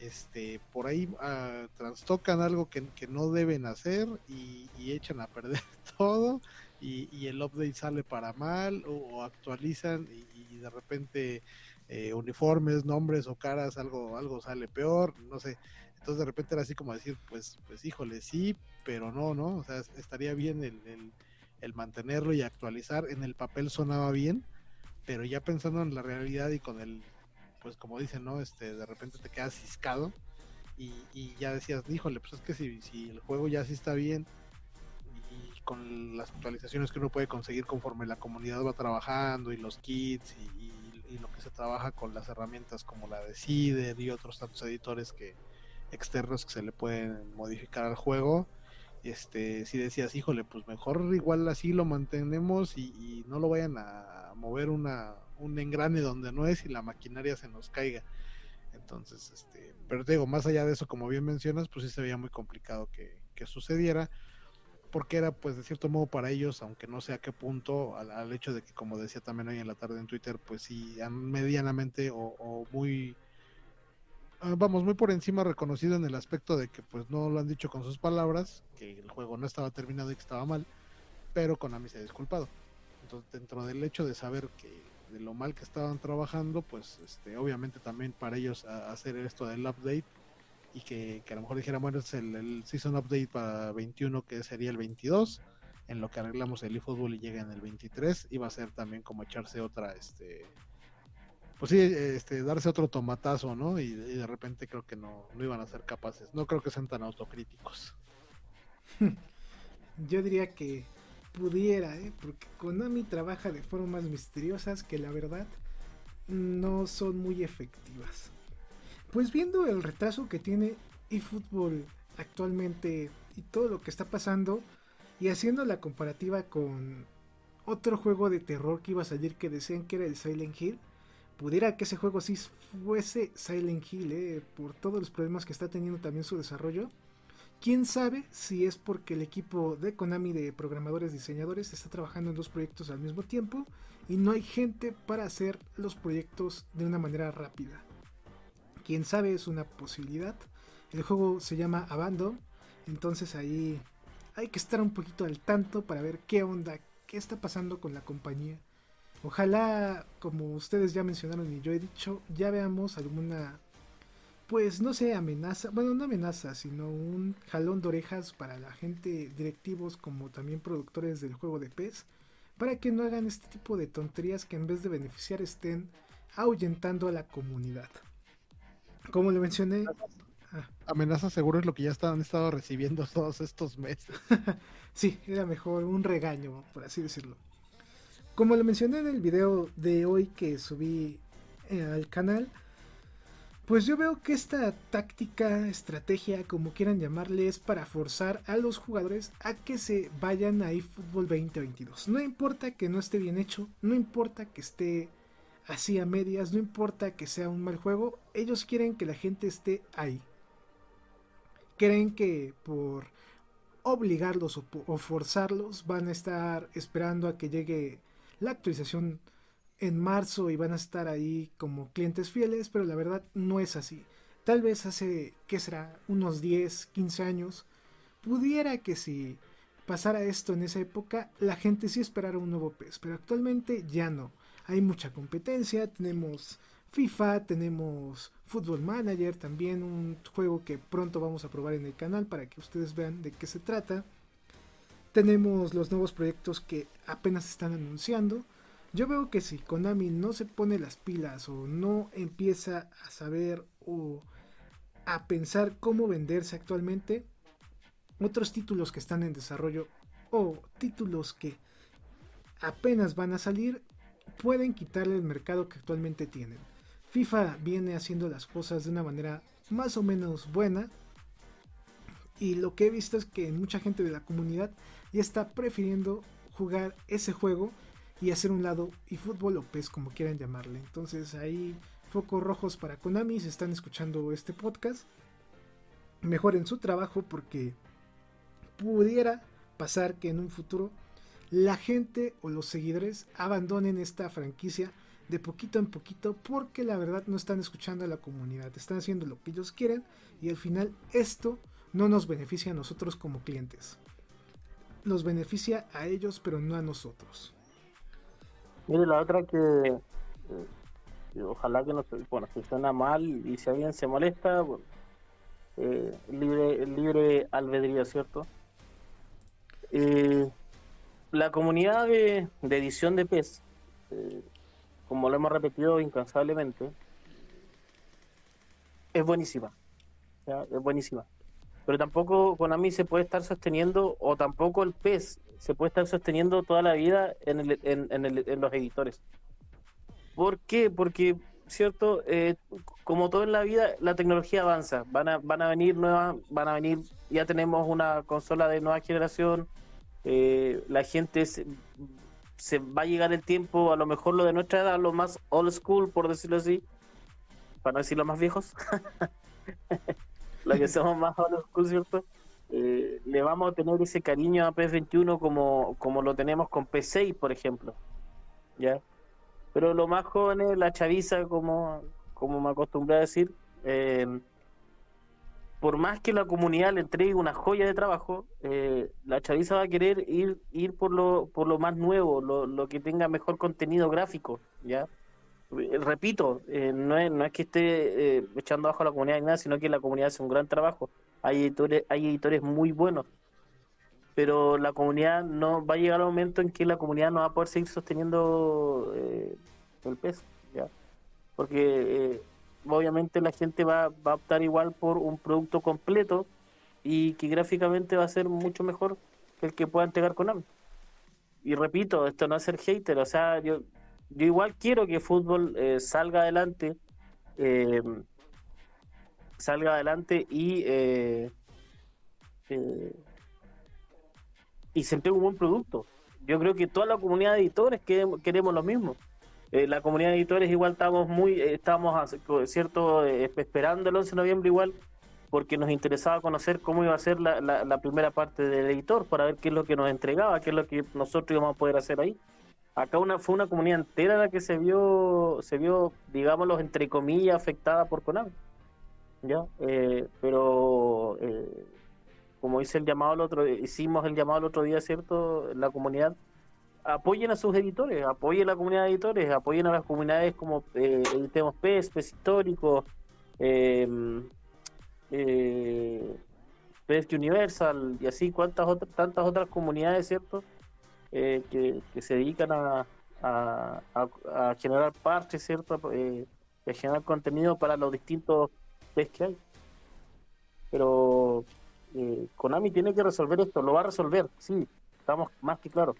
B: este, por ahí uh, trastocan algo que, no deben hacer y, echan a perder todo y, el update sale para mal o, actualizan y, de repente eh, uniformes, nombres o caras, algo, algo sale peor, no sé. Entonces de repente era así como decir, pues, pues híjole, sí, pero no, ¿no? O sea, estaría bien el, el, el mantenerlo y actualizar. En el papel sonaba bien, pero ya pensando en la realidad y con el pues como dicen, ¿no? Este, de repente te quedas ciscado y, ya decías, híjole, pues es que si, si el juego ya sí está bien y con las actualizaciones que uno puede conseguir conforme la comunidad va trabajando y los kits y, lo que se trabaja con las herramientas como la de Cider y otros tantos editores que externos que se le pueden modificar al juego, este, si decías, híjole, pues mejor igual así lo mantenemos y no lo vayan a mover una, un engrane donde no es y la maquinaria se nos caiga. Entonces, este, pero te digo, más allá de eso, como bien mencionas, pues sí se veía muy complicado que, sucediera, porque era pues de cierto modo para ellos, aunque no sé a qué punto, al, hecho de que como decía también hoy en la tarde en Twitter, pues sí, medianamente o, muy, ah, vamos, muy por encima reconocido en el aspecto de que pues no lo han dicho con sus palabras, que el juego no estaba terminado y que estaba mal, pero Konami se ha disculpado. Entonces, dentro del hecho de saber que de lo mal que estaban trabajando, pues este, obviamente también para ellos hacer esto del update y que, a lo mejor dijeran, bueno, es el, season update para 21 que sería el 22, en lo que arreglamos el eFootball y llega en el 23, iba a ser también como echarse otra, este, pues sí, este, darse otro tomatazo, ¿no? Y, de repente creo que no, no iban a ser capaces, no creo que sean tan autocríticos.
A: Yo diría que pudiera, ¿eh? porque Konami trabaja de formas misteriosas que la verdad no son muy efectivas. Pues viendo el retraso que tiene eFootball actualmente y todo lo que está pasando y haciendo la comparativa con otro juego de terror que iba a salir que decían que era el Silent Hill, pudiera que ese juego sí fuese Silent Hill, ¿eh? por todos los problemas que está teniendo también su desarrollo Quién sabe si es porque el equipo de Konami de programadores diseñadores está trabajando en dos proyectos al mismo tiempo y no hay gente para hacer los proyectos de una manera rápida. Quién sabe es una posibilidad. El juego se llama Abandon, entonces ahí hay que estar un poquito al tanto para ver qué onda, qué está pasando con la compañía. Ojalá, como ustedes ya mencionaron y yo he dicho, ya veamos alguna pues no sé, amenaza, bueno, no amenaza, sino un jalón de orejas para la gente, directivos como también productores del juego de PES, para que no hagan este tipo de tonterías que en vez de beneficiar estén ahuyentando a la comunidad. Como le mencioné...
B: Ah. Amenaza seguro es lo que ya han estado recibiendo todos estos meses.
A: sí, era mejor un regaño, por así decirlo. Como le mencioné en el video de hoy que subí eh, al canal, pues yo veo que esta táctica, estrategia, como quieran llamarle, es para forzar a los jugadores a que se vayan a eFootball 2022. No importa que no esté bien hecho, no importa que esté así a medias, no importa que sea un mal juego, ellos quieren que la gente esté ahí. Creen que por obligarlos o, forzarlos van a estar esperando a que llegue la actualización en marzo y van a estar ahí como clientes fieles, pero la verdad no es así. Tal vez hace, ¿qué será? Unos 10, 15 años, pudiera que si pasara esto en esa época, la gente sí esperara un nuevo PES, pero actualmente ya no. Hay mucha competencia, tenemos FIFA, tenemos Football Manager, también un juego que pronto vamos a probar en el canal para que ustedes vean de qué se trata. Tenemos los nuevos proyectos que apenas están anunciando. Yo veo que si Konami no se pone las pilas o no empieza a saber o a pensar cómo venderse actualmente, otros títulos que están en desarrollo o títulos que apenas van a salir pueden quitarle el mercado que actualmente tienen. FIFA viene haciendo las cosas de una manera más o menos buena. Y lo que he visto es que mucha gente de la comunidad ya está prefiriendo jugar ese juego y hacer un lado y fútbol o PES como quieran llamarle. Entonces ahí focos rojos para Konami si están escuchando este podcast. Mejoren su trabajo porque pudiera pasar que en un futuro la gente o los seguidores abandonen esta franquicia de poquito en poquito porque la verdad no están escuchando a la comunidad, están haciendo lo que ellos quieren y al final esto no nos beneficia a nosotros como clientes. Nos beneficia a ellos pero no a nosotros.
C: Mire, la otra que eh, ojalá que no se, bueno, si suena mal y si alguien se molesta, eh, libre, libre albedrío, ¿cierto? Eh, la comunidad de, edición de PES, eh, como lo hemos repetido incansablemente, es buenísima. Es buenísima. Pero tampoco Konami se puede estar sosteniendo, o tampoco el PES se puede estar sosteniendo toda la vida en los editores. ¿Por qué? Porque, ¿cierto? Eh, como todo en la vida, la tecnología avanza. Van a, van a venir nuevas, van a venir, ya tenemos una consola de nueva generación, eh, la gente se, va a llegar el tiempo, a lo mejor lo de nuestra edad, lo más old school, por decirlo así, para no decir los más viejos, los que somos más old school, ¿cierto? Eh, le vamos a tener ese cariño a PS21 como, como lo tenemos con PS6, por ejemplo. ¿Ya? Pero lo más jóvenes, la chaviza, como, como me acostumbré a decir, eh, por más que la comunidad le entregue una joya de trabajo, eh, la chaviza va a querer ir ir por lo por lo más nuevo, lo, que tenga mejor contenido gráfico, ¿ya? Eh, repito, eh, no, es, no es que esté echando abajo a la comunidad ni nada, sino que la comunidad hace un gran trabajo. Hay editores, hay editores muy buenos, pero la comunidad no va a llegar al momento en que la comunidad no va a poder seguir sosteniendo el peso, ¿ya? Porque obviamente la gente va, va a optar igual por un producto completo y que gráficamente va a ser mucho mejor que el que pueda entregar Konami. Y repito, esto no es ser hater, o sea, yo, yo igual quiero que fútbol eh, salga adelante, eh, salga adelante y eh, y se entregue un buen producto. Yo creo que toda la comunidad de editores queremos lo mismo. Eh, la comunidad de editores igual estamos muy, eh, estábamos, cierto, eh, esperando el 11 de noviembre igual, porque nos interesaba conocer cómo iba a ser la, la, primera parte del editor, para ver qué es lo que nos entregaba, qué es lo que nosotros íbamos a poder hacer ahí. Acá una, fue una comunidad entera la que se vio, se vio, digámoslo, entre comillas, afectada por Konami. ¿Ya? pero como hice el llamado el otro, hicimos el llamado el otro día, ¿cierto? La comunidad apoyen a sus editores, apoyen a la comunidad de editores, apoyen a las comunidades como eh, Editemos PES, PES Histórico, eh, eh, PES Universal y así cuantas otras, tantas otras comunidades, ¿cierto? Eh, que, se dedican a, generar parches, ¿cierto? Eh, a generar contenido para los distintos PES que hay. Pero Konami tiene que resolver esto, lo va a resolver, sí, estamos más que claros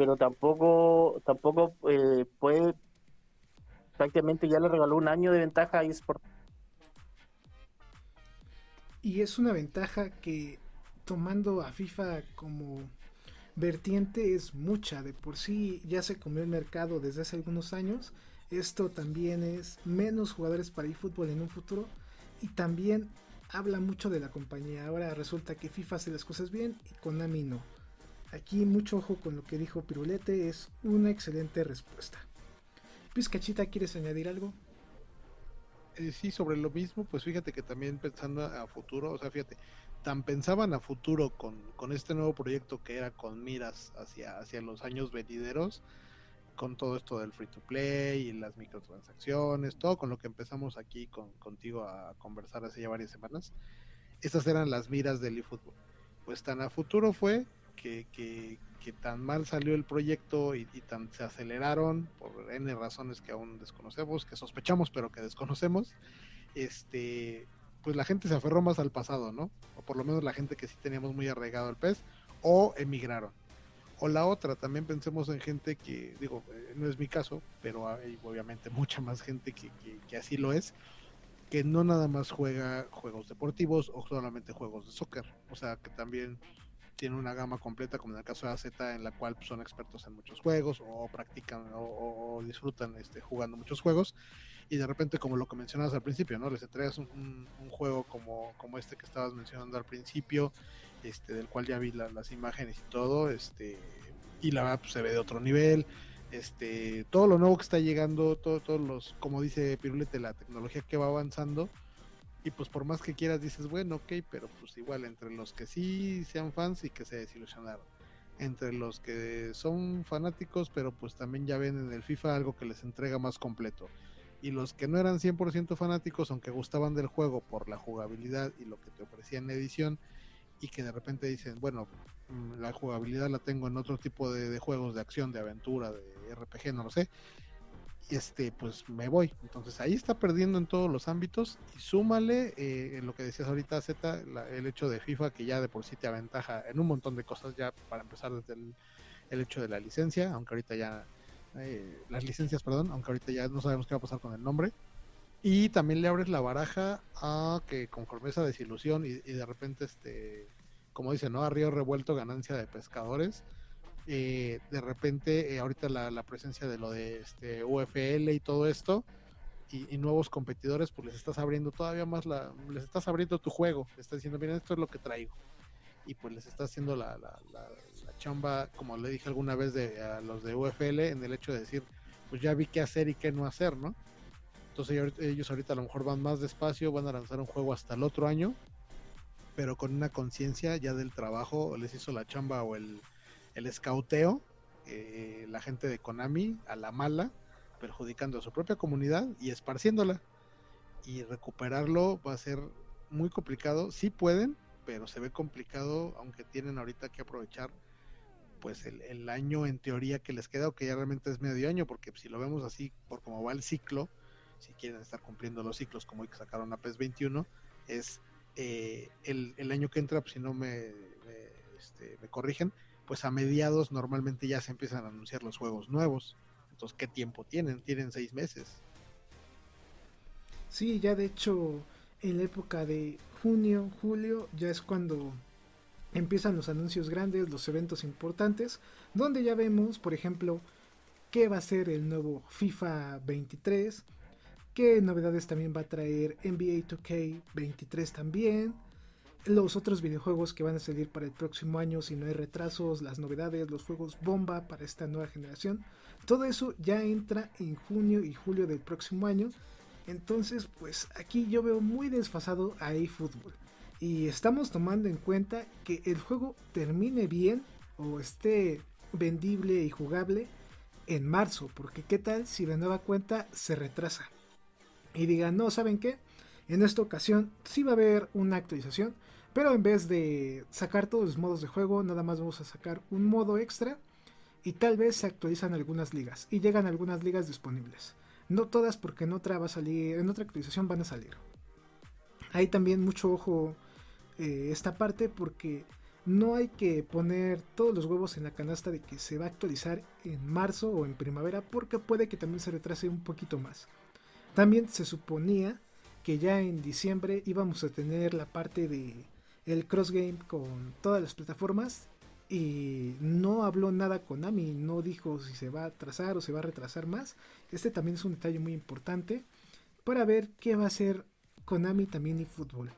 C: pero tampoco tampoco eh, puede prácticamente ya le regaló un año de ventaja a eSport.
A: Y es una ventaja que tomando a FIFA como vertiente es mucha, de por sí ya se comió el mercado desde hace algunos años, esto también es menos jugadores para eFootball en un futuro y también habla mucho de la compañía, ahora resulta que FIFA hace las cosas bien y Konami no. Aquí mucho ojo con lo que dijo Pirulete, es una excelente respuesta. Pizcachita, ¿quieres añadir algo?
B: Eh, sí, sobre lo mismo, pues fíjate que también pensando a futuro, o sea, fíjate, tan pensaban a futuro con, con este nuevo proyecto que era con miras hacia, hacia los años venideros, con todo esto del free to play y las microtransacciones, todo con lo que empezamos aquí con, contigo a conversar hace ya varias semanas. Estas eran las miras del eFootball. Pues tan a futuro fue que, tan mal salió el proyecto y, tan se aceleraron por N razones que aún desconocemos, que sospechamos pero que desconocemos, este pues la gente se aferró más al pasado, ¿no? O por lo menos la gente que sí teníamos muy arraigado el pez, o emigraron. O la otra, también pensemos en gente que, digo, eh, no es mi caso, pero hay obviamente mucha más gente que, que, así lo es, que no nada más juega juegos deportivos o solamente juegos de soccer, o sea, que también tiene una gama completa, como en el caso de AZ, en la cual son expertos en muchos juegos o practican o, disfrutan este, jugando muchos juegos. Y de repente, como lo que mencionabas al principio, ¿no? Les entregas un, juego como, como este que estabas mencionando al principio, este, del cual ya vi las imágenes y todo, este, y la verdad se ve de otro nivel, este, todo lo nuevo que está llegando, todo, todos los, como dice Pirulete, la tecnología que va avanzando, y pues por más que quieras dices, bueno, ok, pero pues igual entre los que sí sean fans y que se desilusionaron, entre los que son fanáticos, pero pues también ya ven en el FIFA algo que les entrega más completo. Y los que no eran 100% fanáticos, aunque gustaban del juego por la jugabilidad y lo que te ofrecía en edición, y que de repente dicen, bueno, mm, la jugabilidad la tengo en otro tipo de, juegos de acción, de aventura, de RPG, no lo sé, este, pues me voy. Entonces ahí está perdiendo en todos los ámbitos y súmale eh, en lo que decías ahorita, Z, el hecho de FIFA que ya de por sí te aventaja en un montón de cosas, ya para empezar desde el, hecho de la licencia, aunque ahorita ya, eh, las licencias, perdón, aunque ahorita ya no sabemos qué va a pasar con el nombre. Y también le abres la baraja a que conforme esa desilusión y, de repente, este, como dice, ¿no? A río revuelto ganancia de pescadores. Eh, de repente, eh, ahorita la, presencia de lo de este UFL y todo esto, y, nuevos competidores, pues les estás abriendo todavía más la, les estás abriendo tu juego, les estás diciendo, miren, esto es lo que traigo. Y pues les estás haciendo la, chamba, como le dije alguna vez de, a los de UFL, en el hecho de decir, pues ya vi qué hacer y qué no hacer, ¿no? Entonces ellos ahorita a lo mejor van más despacio, van a lanzar un juego hasta el otro año, pero con una conciencia ya del trabajo, les hizo la chamba o el, el escauteo, eh, la gente de Konami a la mala, perjudicando a su propia comunidad y esparciéndola. Y recuperarlo va a ser muy complicado. Sí pueden, pero se ve complicado, aunque tienen ahorita que aprovechar pues el, el, año en teoría que les queda, o que ya realmente es medio año, porque si lo vemos así por cómo va el ciclo, si quieren estar cumpliendo los ciclos como hoy que sacaron a PES 21, es eh, el, el, año que entra, pues, si no me, este, me, corrigen, pues a mediados normalmente ya se empiezan a anunciar los juegos nuevos. Entonces, ¿qué tiempo tienen? Tienen seis meses.
A: Sí, ya de hecho, en la época de junio, julio, ya es cuando empiezan los anuncios grandes, los eventos importantes, donde ya vemos, por ejemplo, qué va a ser el nuevo FIFA 23, qué novedades también va a traer NBA 2K 23 también, los otros videojuegos que van a salir para el próximo año si no hay retrasos, las novedades, los juegos bomba para esta nueva generación. Todo eso ya entra en junio y julio del próximo año. Entonces, pues aquí yo veo muy desfasado a eFootball. Y estamos tomando en cuenta que el juego termine bien o esté vendible y jugable en marzo. Porque qué tal si la nueva cuenta se retrasa y digan, no, ¿saben qué? En esta ocasión sí va a haber una actualización, pero en vez de sacar todos los modos de juego, nada más vamos a sacar un modo extra y tal vez se actualizan algunas ligas y llegan algunas ligas disponibles. No todas porque en otra va a salir, en otra actualización van a salir. Hay también mucho ojo eh, esta parte porque no hay que poner todos los huevos en la canasta de que se va a actualizar en marzo o en primavera porque puede que también se retrase un poquito más. También se suponía que ya en diciembre íbamos a tener la parte de el cross game con todas las plataformas y no habló nada con Konami, no dijo si se va a atrasar o se va a retrasar más. Este también es un detalle muy importante para ver qué va a hacer Konami también y fútbol.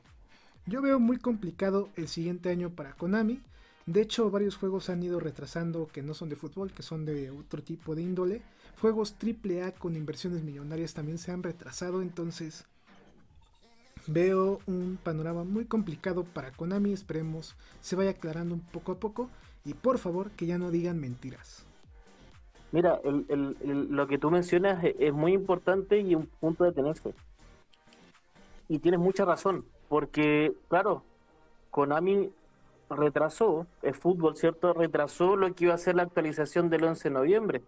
A: Yo veo muy complicado el siguiente año para Konami. De hecho, varios juegos han ido retrasando que no son de fútbol, que son de otro tipo de índole. Juegos AAA con inversiones millonarias también se han retrasado, entonces veo un panorama muy complicado para Konami. Esperemos se vaya aclarando un poco a poco y por favor que ya no digan mentiras.
C: Mira, lo que tú mencionas es, muy importante y un punto de tenerse. Y tienes mucha razón, porque claro, Konami retrasó, es fútbol, ¿cierto? Retrasó lo que iba a ser la actualización del 11 de noviembre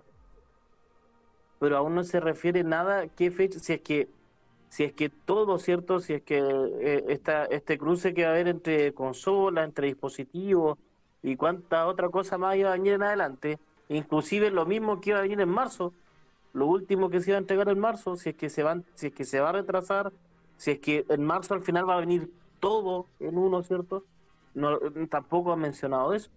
C: pero aún no se refiere nada qué fecha, si es que si es que todo, ¿cierto? Si es que eh, esta, este cruce que va a haber entre consolas, entre dispositivos, y cuánta otra cosa más iba a venir en adelante, inclusive lo mismo que iba a venir en marzo, lo último que se iba a entregar en marzo, si es que se van, si es que se va a retrasar, si es que en marzo al final va a venir todo en uno, ¿cierto? No, tampoco ha mencionado eso.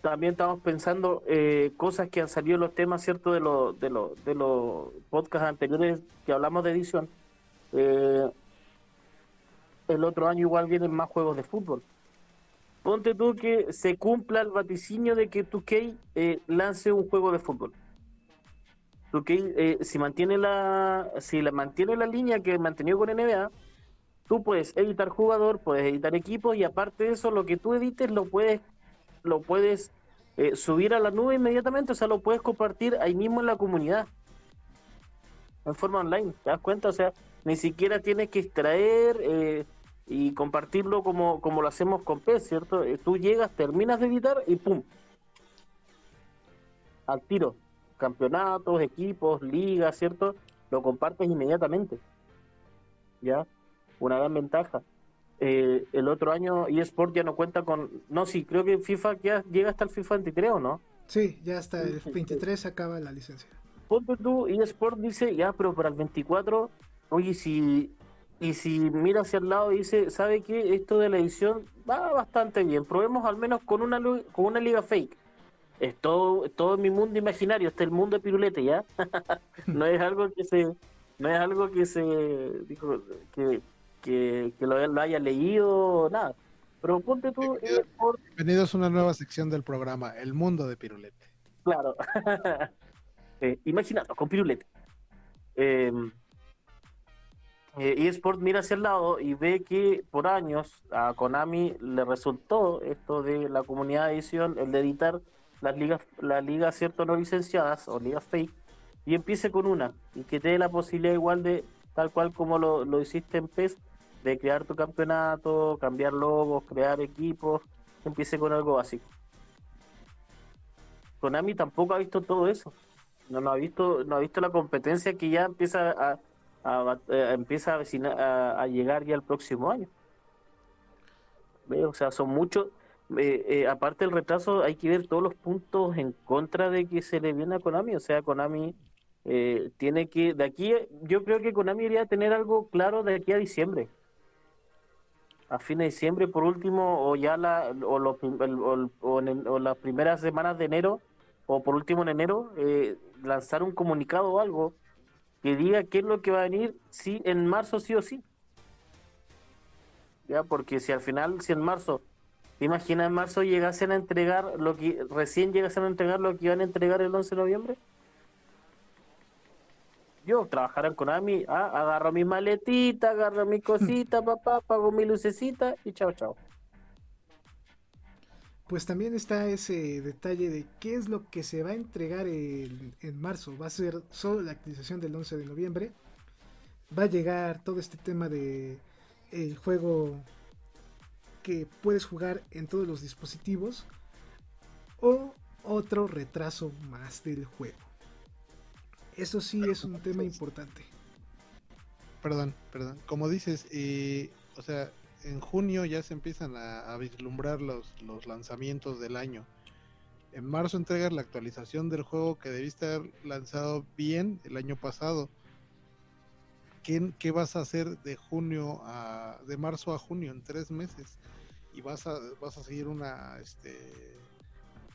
C: También estamos pensando eh, cosas que han salido en los temas, ¿cierto? De los de los de los podcasts anteriores que hablamos de edición. Eh, el otro año igual vienen más juegos de fútbol. Ponte tú que se cumpla el vaticinio de que 2K eh, lance un juego de fútbol. 2K, eh, si mantiene la si la mantiene la línea que mantenido con NBA, tú puedes editar jugador, puedes editar equipos y aparte de eso lo que tú edites lo puedes lo puedes eh, subir a la nube inmediatamente, o sea, lo puedes compartir ahí mismo en la comunidad en forma online, ¿te das cuenta? O sea, ni siquiera tienes que extraer eh, y compartirlo como, como lo hacemos con PES, ¿cierto? Eh, tú llegas, terminas de editar y ¡pum! Al tiro. Campeonatos, equipos, ligas, ¿cierto? Lo compartes inmediatamente. ¿Ya? Una gran ventaja. Eh, el otro año eSport ya no cuenta con... No, sí, creo que FIFA ya llega hasta el FIFA 23, ¿o no?
A: Sí, ya hasta el 23 acaba la licencia.
C: Ponte tú, eSport dice, ya, pero para el 24, oye, si y si mira hacia el lado y dice, ¿sabe qué? Esto de la edición va bastante bien. Probemos al menos con una con una liga fake. Es todo, todo mi mundo imaginario, este es el mundo de pirulete, ¿ya? no es algo que se no es algo que se dijo que, que, lo, haya leído nada. Pero ponte tú
B: Bienvenidos a una nueva sección del programa, El mundo de pirulete.
C: Claro. eh, imaginando con pirulete. Eh, eh, eSport mira hacia el lado y ve que por años a Konami le resultó esto de la comunidad de edición, el de editar las ligas, las ligas cierto no licenciadas o ligas fake, y empiece con una, y que te dé la posibilidad igual de, tal cual como lo, lo hiciste en PES, de crear tu campeonato, cambiar logos, crear equipos, empiece con algo básico. Konami tampoco ha visto todo eso. No, no ha visto, no ha visto la competencia que ya empieza a, eh, empieza a, a, llegar ya el próximo año. O sea, son muchos. Eh, eh, aparte del retraso, hay que ver todos los puntos en contra de que se le viene a Konami. O sea, Konami tiene que. De aquí, yo creo que Konami debería tener algo claro de aquí a diciembre. A fin de diciembre, por último, o ya la, o, o, las primeras semanas de enero, o por último en enero, lanzar un comunicado o algo que diga qué es lo que va a venir si en marzo sí o sí. Ya, porque si al final, si en marzo, ¿te imaginas en marzo llegasen a entregar lo que recién llegasen a entregar lo que iban a entregar el 11 de noviembre? Yo trabajar en Konami, ah, agarro mi maletita, agarro mi cosita, papá, pago mi lucecita y chao, chao
A: pues también está ese detalle de qué es lo que se va a entregar en, marzo. Va a ser solo la actualización del 11 de noviembre. Va a llegar todo este tema de el juego que puedes jugar en todos los dispositivos o otro retraso más del juego. Eso sí es un tema importante.
B: Perdón, perdón. Como dices, eh, o sea, en junio ya se empiezan a, vislumbrar los, los, lanzamientos del año. En marzo entregas la actualización del juego que debiste haber lanzado bien el año pasado. ¿Qué, qué vas a hacer de junio a de marzo a junio en tres meses? Y vas a, vas a seguir una este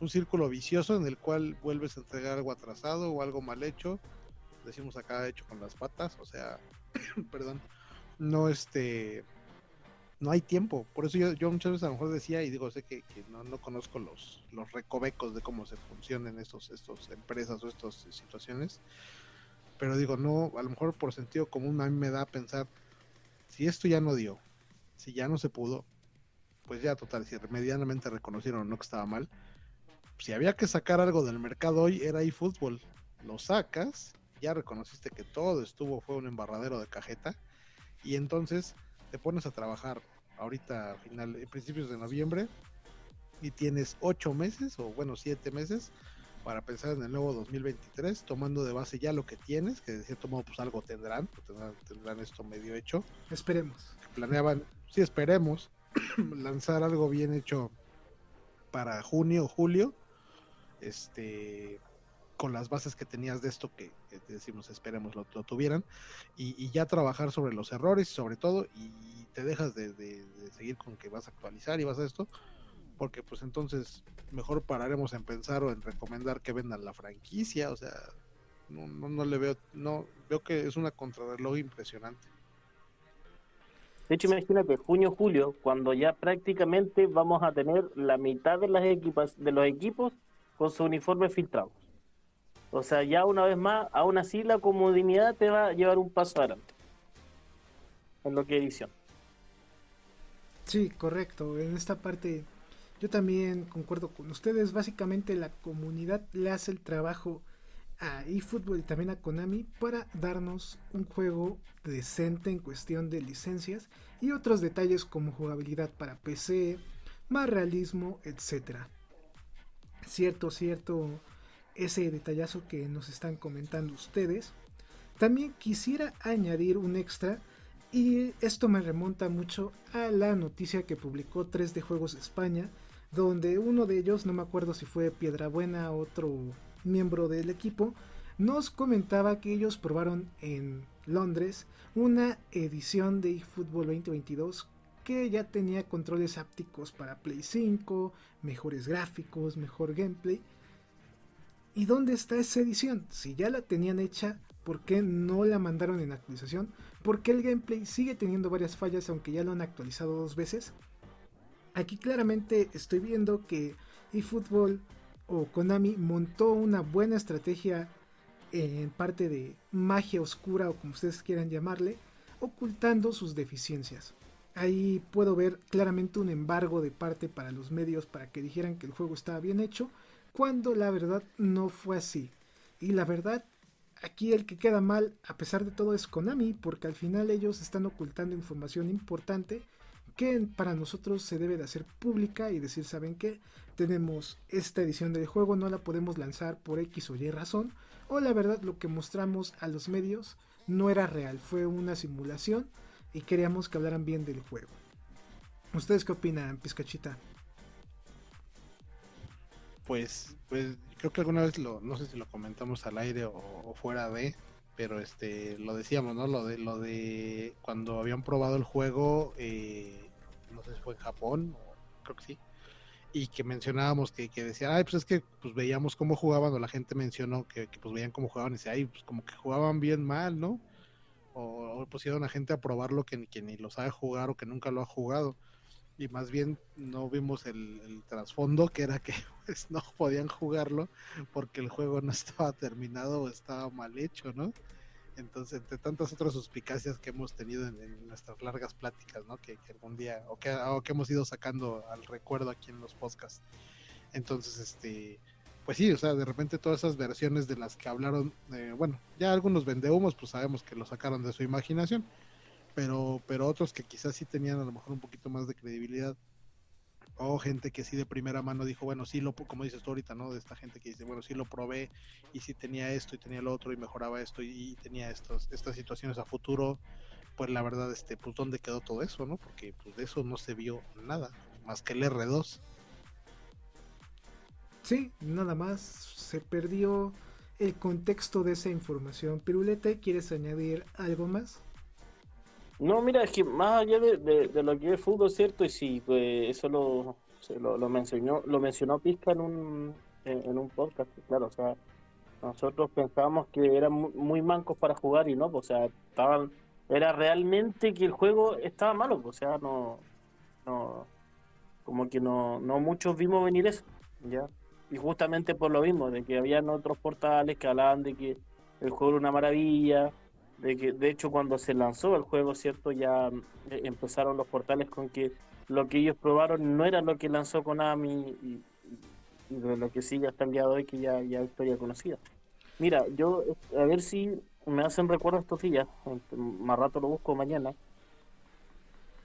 B: un círculo vicioso en el cual vuelves a entregar algo atrasado o algo mal hecho. Decimos acá hecho con las patas, o sea, perdón, no este no hay tiempo. Por eso yo, muchas veces a lo mejor decía, y digo, sé que, no, no, conozco los, los recovecos de cómo se funcionan estos, estos empresas o estas situaciones. Pero digo, no, a lo mejor por sentido común a mí me da a pensar, si esto ya no dio, si ya no se pudo, pues ya total, si medianamente reconocieron no que estaba mal, si había que sacar algo del mercado hoy, era eFootball. Lo sacas, ya reconociste que todo estuvo, fue un embarradero de cajeta, y entonces te pones a trabajar ahorita final, en principios de noviembre, y tienes ocho meses, o bueno, siete meses, para pensar en el nuevo 2023, tomando de base ya lo que tienes, que de cierto modo pues algo tendrán, pues, tendrán, esto medio hecho.
A: Esperemos.
B: Planeaban, sí, esperemos, lanzar algo bien hecho para junio o julio, este, con las bases que tenías de esto que, decimos, esperemos lo, tuvieran, y, ya trabajar sobre los errores, sobre todo, y te dejas de, seguir con que vas a actualizar y vas a esto, porque pues entonces mejor pararemos en pensar o en recomendar que vendan la franquicia, o sea, no, no, le veo, no, veo que es una contrarreloj impresionante.
C: De hecho, imagínate, junio, julio, cuando ya prácticamente vamos a tener la mitad de las equipas, de los equipos con su uniforme filtrado. O sea, ya una vez más, aún así la comodidad te va a llevar un paso adelante. En lo que edición.
A: Sí, correcto. En esta parte yo también concuerdo con ustedes. Básicamente la comunidad le hace el trabajo a eFootball y también a Konami para darnos un juego decente en cuestión de licencias y otros detalles como jugabilidad para PC, más realismo, etc. Cierto, cierto ese detallazo que nos están comentando ustedes. También quisiera añadir un extra y esto me remonta mucho a la noticia que publicó 3 de Juegos España, donde uno de ellos, no me acuerdo si fue Piedrabuena, otro miembro del equipo, nos comentaba que ellos probaron en Londres una edición de eFootball 2022 que ya tenía controles ápticos para Play 5, mejores gráficos, mejor gameplay ¿Y dónde está esa edición? Si ya la tenían hecha, ¿por qué no la mandaron en actualización? ¿Por qué el gameplay sigue teniendo varias fallas aunque ya lo han actualizado dos veces? Aquí claramente estoy viendo que eFootball o Konami montó una buena estrategia en parte de magia oscura o como ustedes quieran llamarle, ocultando sus deficiencias. Ahí puedo ver claramente un embargo de parte para los medios para que dijeran que el juego estaba bien hecho cuando la verdad no fue así. Y la verdad, aquí el que queda mal, a pesar de todo, es Konami, porque al final ellos están ocultando información importante que para nosotros se debe de hacer pública y decir, ¿saben qué? Tenemos esta edición del juego, no la podemos lanzar por X o Y razón, o la verdad lo que mostramos a los medios no era real, fue una simulación y queríamos que hablaran bien del juego. ¿Ustedes qué opinan, Pizcachita?
B: pues, pues creo que alguna vez lo, no sé si lo comentamos al aire o, fuera de, pero este, lo decíamos, ¿no? Lo de, lo de cuando habían probado el juego, eh, no sé si fue en Japón, creo que sí, y que mencionábamos que, que decían, ay, pues es que pues veíamos cómo jugaban, o la gente mencionó que, pues veían cómo jugaban, y decía, ay, pues como que jugaban bien mal, ¿no? O, pusieron a gente a probarlo que, que ni lo sabe jugar o que nunca lo ha jugado y más bien no vimos el, trasfondo que era que pues, no podían jugarlo porque el juego no estaba terminado o estaba mal hecho, ¿no? Entonces, entre tantas otras suspicacias que hemos tenido en, nuestras largas pláticas, ¿no? Que, algún día, o que, que hemos ido sacando al recuerdo aquí en los podcasts. Entonces, este, pues sí, o sea, de repente todas esas versiones de las que hablaron, eh, bueno, ya algunos vendehumos, pues sabemos que lo sacaron de su imaginación pero, pero otros que quizás sí tenían a lo mejor un poquito más de credibilidad, o gente que sí de primera mano dijo, bueno, sí lo, como dices tú ahorita, ¿no? De esta gente que dice, bueno, sí lo probé y sí tenía esto y tenía lo otro y mejoraba esto y, tenía estos, estas situaciones a futuro, pues la verdad, este, pues dónde quedó todo eso, ¿no? Porque pues de eso no se vio nada, más que el R2.
A: Sí, nada más, se perdió el contexto de esa información. Pirulete, ¿quieres añadir algo más?
C: No, mira, es que más allá de, lo que es fútbol, ¿cierto? Y sí, pues eso lo, lo, mencionó lo mencionó Pizca en un, en, un podcast, claro, o sea, nosotros pensábamos que eran muy mancos para jugar y no, pues, o sea, estaban, era realmente que el juego estaba malo, pues, o sea, no, no, como que no, no muchos vimos venir eso, ¿ya? Y justamente por lo mismo, de que habían otros portales que hablaban de que el juego era una maravilla, de que de hecho cuando se lanzó el juego, ¿cierto? Ya eh, empezaron los portales con que lo que ellos probaron no era lo que lanzó Konami y, de lo que sigue hasta el día de hoy que ya ya historia conocida. Mira, yo a ver si me hacen recuerdo estos días, más rato lo busco mañana.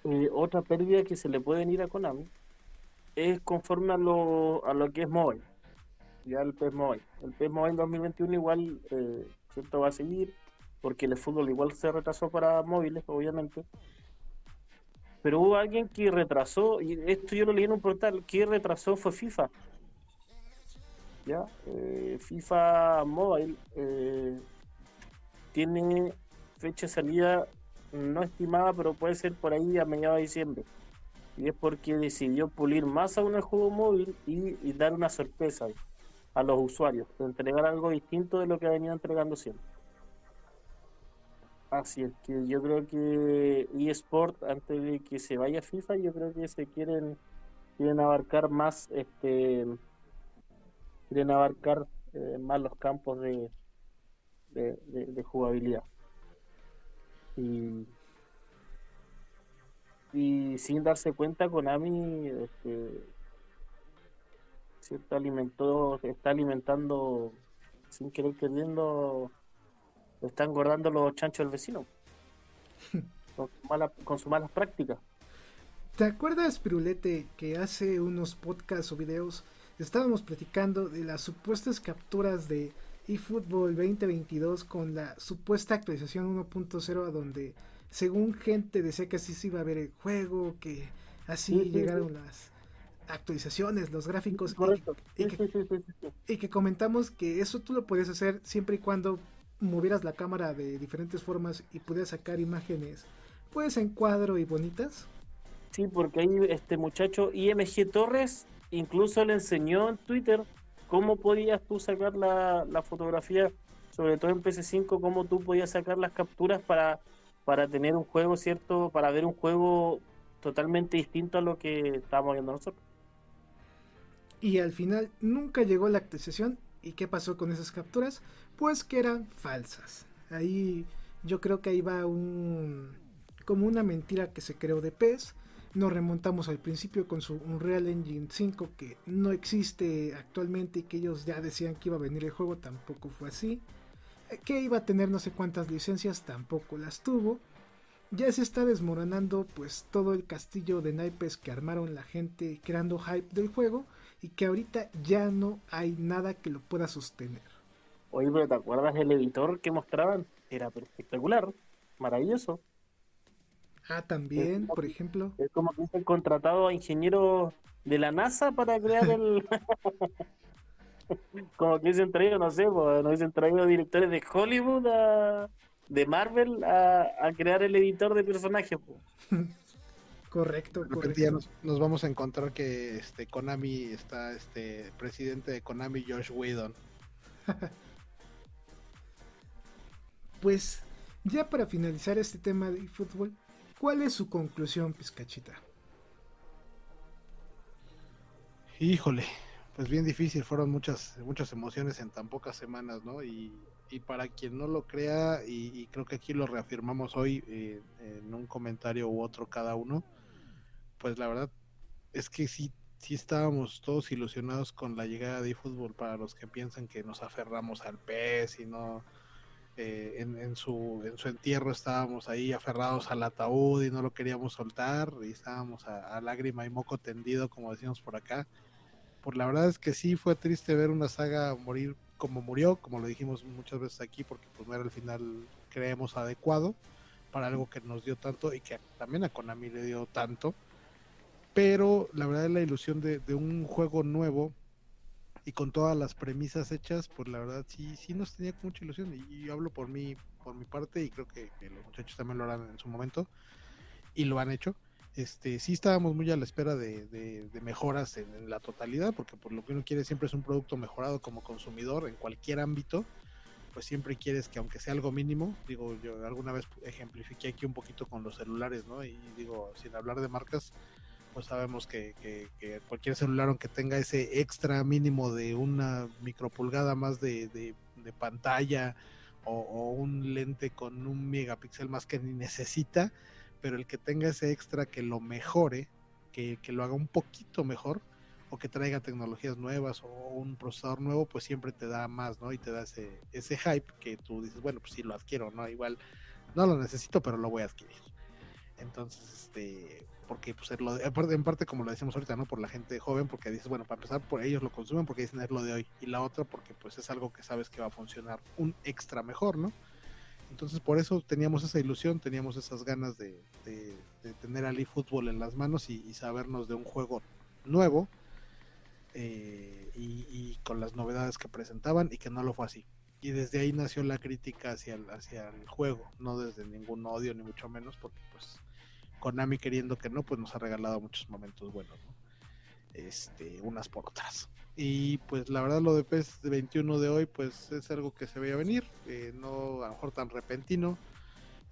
C: Eh, otra pérdida que se le puede venir a Konami es conforme a lo, a lo que es móvil. Ya el PES Mobile. El PES Mobile 2021 igual, eh, ¿cierto? Va a seguir porque el fútbol igual se retrasó para móviles, obviamente. pero hubo alguien que retrasó, y esto yo lo leí en un portal, que retrasó fue FIFA. ¿Ya? Eh, FIFA Mobile eh, tiene fecha de salida no estimada, pero puede ser por ahí a mediados de diciembre. Y es porque decidió pulir más aún el juego móvil y dar una sorpresa a los usuarios, entregar algo distinto de lo que venido entregando siempre. Así es que yo creo que eSport, antes de que se vaya FIFA, yo creo que se quieren, quieren abarcar más, este, quieren abarcar eh, más los campos de, de, jugabilidad. Y, y sin darse cuenta, Konami este, cierto alimentó, está alimentando sin querer queriendo están guardando los chanchos del vecino. con, con sus malas prácticas.
A: ¿Te acuerdas, Pirulete, que hace unos podcasts o videos estábamos platicando de las supuestas capturas de eFootball 2022 con la supuesta actualización 1.0 donde según gente decía que así se iba a ver el juego, que así llegaron las actualizaciones, los gráficos y, que, comentamos que eso tú lo puedes hacer siempre y cuando movieras la cámara de diferentes formas y pudieras sacar imágenes, pues en cuadro y bonitas.
C: Sí, porque ahí este muchacho IMG Torres incluso le enseñó en Twitter cómo podías tú sacar la, fotografía, sobre todo en PC5, cómo tú podías sacar las capturas para, para tener un juego, ¿cierto? Para ver un juego totalmente distinto a lo que estábamos viendo nosotros.
A: Y al final nunca llegó la actualización. ¿Y qué pasó con esas capturas? pues que eran falsas. Ahí yo creo que ahí va un como una mentira que se creó de PES. Nos remontamos al principio con su Unreal Engine 5 que no existe actualmente y que ellos ya decían que iba a venir el juego, tampoco fue así. Que iba a tener no sé cuántas licencias, tampoco las tuvo. Ya se está desmoronando pues todo el castillo de naipes que armaron la gente creando hype del juego y que ahorita ya no hay nada que lo pueda sostener.
C: Oye, pero ¿te acuerdas el editor que mostraban? Era espectacular, maravilloso.
A: Ah, también, por ejemplo.
C: Es como que han contratado a ingenieros de la NASA para crear el. como que dicen traído, no sé, pues, nos dicen traído directores de Hollywood de Marvel a, crear el editor de personajes.
A: correcto,
B: correcto. Nos, nos, vamos a encontrar que este Konami está este presidente de Konami Josh Whedon.
A: Pues ya para finalizar este tema de fútbol, ¿cuál es su conclusión, Pizcachita?
B: Híjole, pues bien difícil, fueron muchas, muchas emociones en tan pocas semanas, ¿no? Y, para quien no lo crea, y, creo que aquí lo reafirmamos hoy eh, en un comentario u otro cada uno, pues la verdad es que sí, sí estábamos todos ilusionados con la llegada de eFootball para los que piensan que nos aferramos al PES y no eh, en, su, en su entierro estábamos ahí aferrados al ataúd y no lo queríamos soltar y estábamos a, lágrima y moco tendido, como decimos por acá. Por la verdad es que sí fue triste ver una saga morir como murió, como lo dijimos muchas veces aquí, porque pues no era el final, creemos, adecuado para algo que nos dio tanto y que también a Konami le dio tanto. Pero la verdad es la ilusión de, un juego nuevo y con todas las premisas hechas, pues la verdad sí, sí nos tenía mucha ilusión. Y yo hablo por mí, por mi parte, y creo que, los muchachos también lo harán en su momento, y lo han hecho. Este, sí estábamos muy a la espera de, mejoras en, la totalidad, porque por lo que uno quiere siempre es un producto mejorado como consumidor en cualquier ámbito, pues siempre quieres que aunque sea algo mínimo, digo, yo alguna vez ejemplifiqué aquí un poquito con los celulares, ¿no? Y digo, sin hablar de marcas, pues sabemos que, cualquier celular, aunque tenga ese extra mínimo de una micropulgada más de, pantalla o, un lente con un megapíxel más que ni necesita, pero el que tenga ese extra que lo mejore, que, lo haga un poquito mejor, o que traiga tecnologías nuevas o un procesador nuevo, pues siempre te da más, ¿no? Y te da ese, ese hype que tú dices, bueno, pues sí lo adquiero, ¿no? Igual no lo necesito, pero lo voy a adquirir. Entonces, este, porque pues en parte como lo decimos ahorita, ¿no? Por la gente joven, porque dices, bueno, para empezar, por ellos lo consumen porque dicen es lo de hoy. Y la otra porque pues es algo que sabes que va a funcionar un extra mejor, ¿no? Entonces por eso teníamos esa ilusión, teníamos esas ganas de, tener al eFootball en las manos y, sabernos de un juego nuevo eh, y, con las novedades que presentaban y que no lo fue así. Y desde ahí nació la crítica hacia el, hacia el juego, no desde ningún odio ni mucho menos, porque pues Konami queriendo que no, pues nos ha regalado muchos momentos buenos, este, unas por otras. Y pues la verdad lo de PES 21 de hoy pues es algo que se veía venir, eh, no a lo mejor tan repentino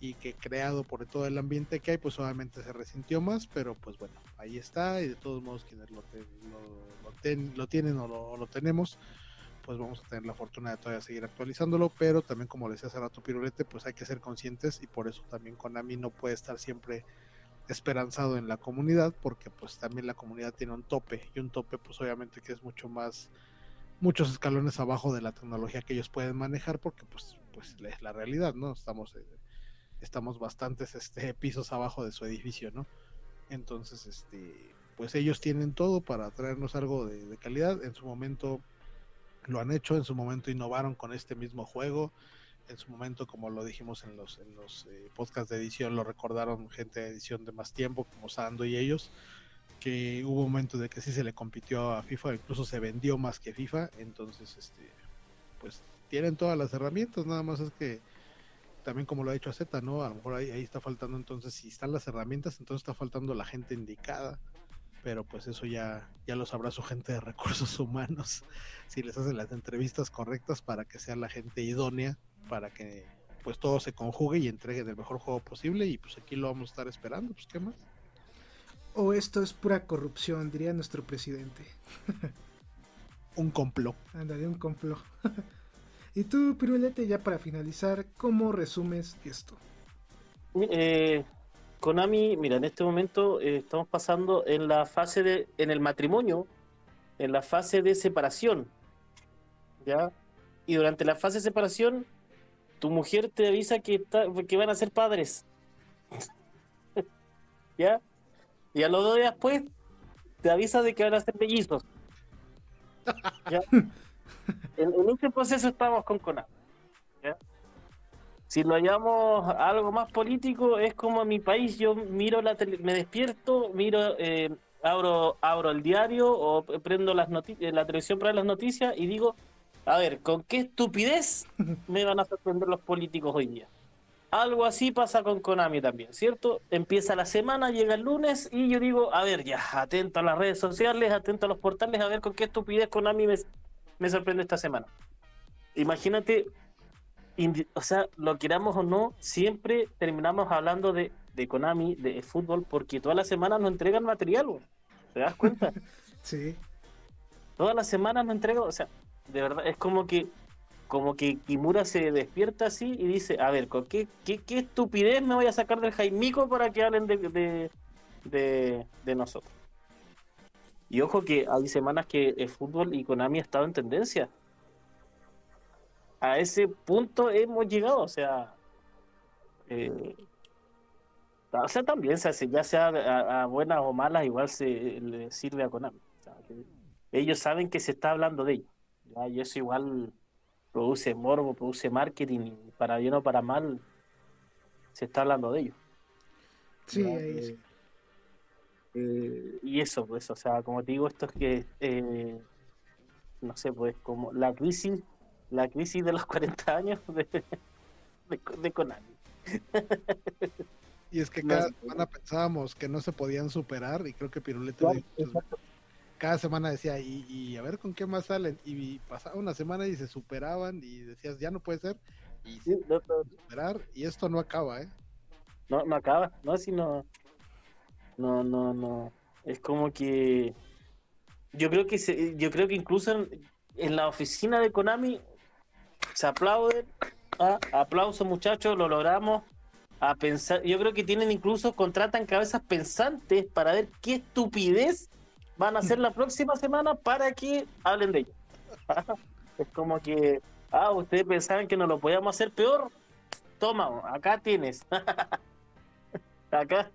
B: y que creado por todo el ambiente que hay pues obviamente se resintió más, pero pues bueno, ahí está y de todos modos quienes lo, lo, tienen o lo, tenemos pues vamos a tener la fortuna de todavía seguir actualizándolo, pero también como le decía hace rato Pirulete, pues hay que ser conscientes y por eso también Konami no puede estar siempre esperanzado en la comunidad porque pues también la comunidad tiene un tope y un tope pues obviamente que es mucho más muchos escalones abajo de la tecnología que ellos pueden manejar porque pues pues es la realidad no estamos eh, estamos bastantes este pisos abajo de su edificio no entonces este pues ellos tienen todo para traernos algo de, de calidad. En su momento lo han hecho en su momento innovaron con este mismo juego en su momento, como lo dijimos en los, en los eh, podcasts de edición, lo recordaron gente de edición de más tiempo, como Sando y ellos, que hubo un momento de que sí se le compitió a FIFA, incluso se vendió más que FIFA, entonces, este, pues tienen todas las herramientas, nada más es que también como lo ha dicho Z, ¿no? A lo mejor ahí, ahí está faltando entonces, si están las herramientas, entonces está faltando la gente indicada pero pues eso ya, ya lo sabrá su gente de recursos humanos, si les hacen las entrevistas correctas para que sea la gente idónea para que pues todo se conjugue y entregue el mejor juego posible y pues aquí lo vamos a estar esperando, pues qué más.
A: O esto es pura corrupción, diría nuestro presidente.
B: un complot.
A: Ándale, un complot. y tú, Pirulete, ya para finalizar, ¿cómo resumes esto?
C: Eh, Konami, mira, en este momento eh, estamos pasando en la fase de, en el matrimonio, en la fase de separación, ¿ya? Y durante la fase de separación tu mujer te avisa que, que van a ser padres. ¿Ya? Y a los dos días después te avisa de que van a ser mellizos. ¿Ya? en, este proceso estamos con Konami. ¿Ya? Si lo hallamos algo más político, es como en mi país, yo miro la tele, me despierto, miro, eh, abro, abro el diario o prendo las la televisión para las noticias y digo, a ver, ¿con qué estupidez me van a sorprender los políticos hoy día? Algo así pasa con Konami también, ¿cierto? Empieza la semana, llega el lunes y yo digo, a ver, ya, atento a las redes sociales, atento a los portales, a ver con qué estupidez Konami me, sorprende esta semana. Imagínate, o sea, lo queramos o no, siempre terminamos hablando de, de Konami, de fútbol, porque todas las semanas nos entregan material, ¿te das cuenta?
A: sí.
C: Todas las semanas nos entregan, o sea, de verdad, es como que como que Kimura se despierta así y dice, a ver, ¿qué, qué, qué estupidez me voy a sacar del Jaimico para que hablen de, de, nosotros? Y ojo que hay semanas que el fútbol y Konami ha estado en tendencia. A ese punto hemos llegado, o sea... Eh, o sea, también, ya sea a, buenas o malas, igual se le sirve a Konami. ellos saben que se está hablando de ellos. Y eso igual produce morbo, produce marketing, para bien o para mal, se está hablando de ello.
A: Sí, ahí
C: eh, y eso, pues, o sea, como te digo, esto es que, eh, no sé, pues, como la crisis, la crisis de los 40 años de, de, Konami.
B: Y es que cada semana pensábamos que no se podían superar, y creo que Pirulete cada semana decía, y, a ver con qué más salen. Y pasaba una semana y se superaban y decías, ya no puede ser. Y superar, y esto no acaba, ¿eh?
C: No, no acaba, no, si no. No, no, no. Es como que. Yo creo que se, yo creo que incluso en, la oficina de Konami se aplauden. ¿ah? Aplausos, muchachos, lo logramos. A pensar, yo creo que tienen incluso, contratan cabezas pensantes para ver qué estupidez van a hacer la próxima semana para que hablen de ello. es como que, ah, ustedes pensaban que no lo podíamos hacer peor. Toma, acá tienes. acá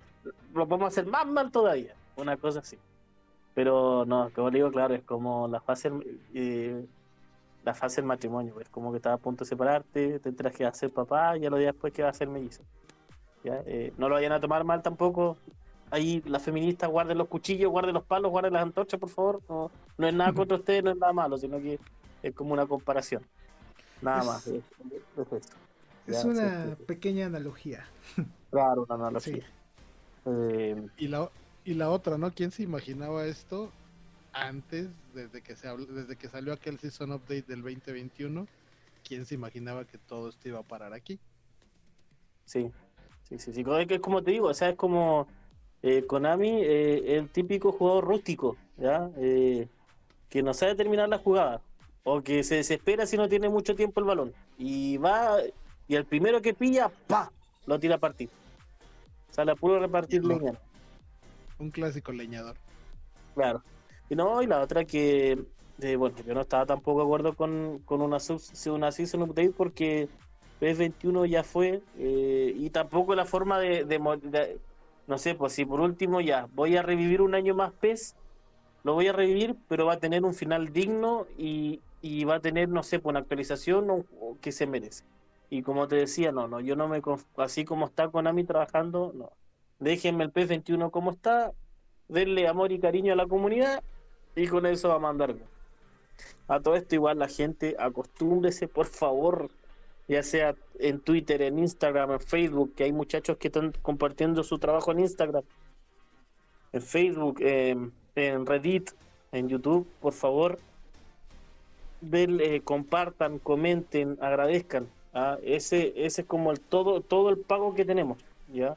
C: lo podemos hacer más mal todavía. Una cosa así. Pero no, como digo, claro, es como la fase. Eh, la fase del matrimonio, es como que estaba a punto de separarte, te tendrás que hacer papá, ya lo días después que va a ser mellizo. ¿ya? Eh, no lo vayan a tomar mal tampoco. Ahí las feministas guarden los cuchillos, guarden los palos, guarden las antorchas, por favor. No, no es nada contra ustedes, no es nada malo, sino que es como una comparación. Nada
A: Es-
C: más. Es, es
A: una pequeña analogía.
C: Claro, una analogía.
A: Sí.
C: Eh,
B: Y la, y la otra, ¿no? ¿Quién se imaginaba esto antes, desde que, se habl- desde que salió aquel Season Update del 2021? ¿Quién se imaginaba que todo esto iba a parar aquí?
C: Sí, sí, sí, sí. Como te digo, o sea, es como eh, Konami, eh, el típico jugador rústico, ¿ya? Eh, que no sabe terminar la jugada, o que se desespera si no tiene mucho tiempo el balón, y va, y el primero que pilla, ¡pa! lo tira a partir. Sale a puro repartir leña.
B: Un clásico leñador.
C: Claro. Y no, y la otra que, eh, bueno, yo no estaba tampoco de acuerdo con, con una, sub- una season update porque PS21 ya fue eh, y tampoco la forma de, de- no sé, pues si por último ya voy a revivir un año más PES, lo voy a revivir, pero va a tener un final digno y, va a tener, no sé, pues una actualización o- o que se merece. Y como te decía, no, no, yo no me, así como está Konami trabajando, no. Déjenme el PS21 como está, denle amor y cariño a la comunidad y con eso va a mandar bien. A todo esto igual la gente acostúmbrese por favor, ya sea en Twitter, en Instagram, en Facebook, que hay muchachos que están compartiendo su trabajo en Instagram, en Facebook, en, Reddit, en YouTube, por favor, ven, eh, compartan, comenten, agradezcan. ¿ah? Ese, ese es como el todo, todo el pago que tenemos, ¿ya?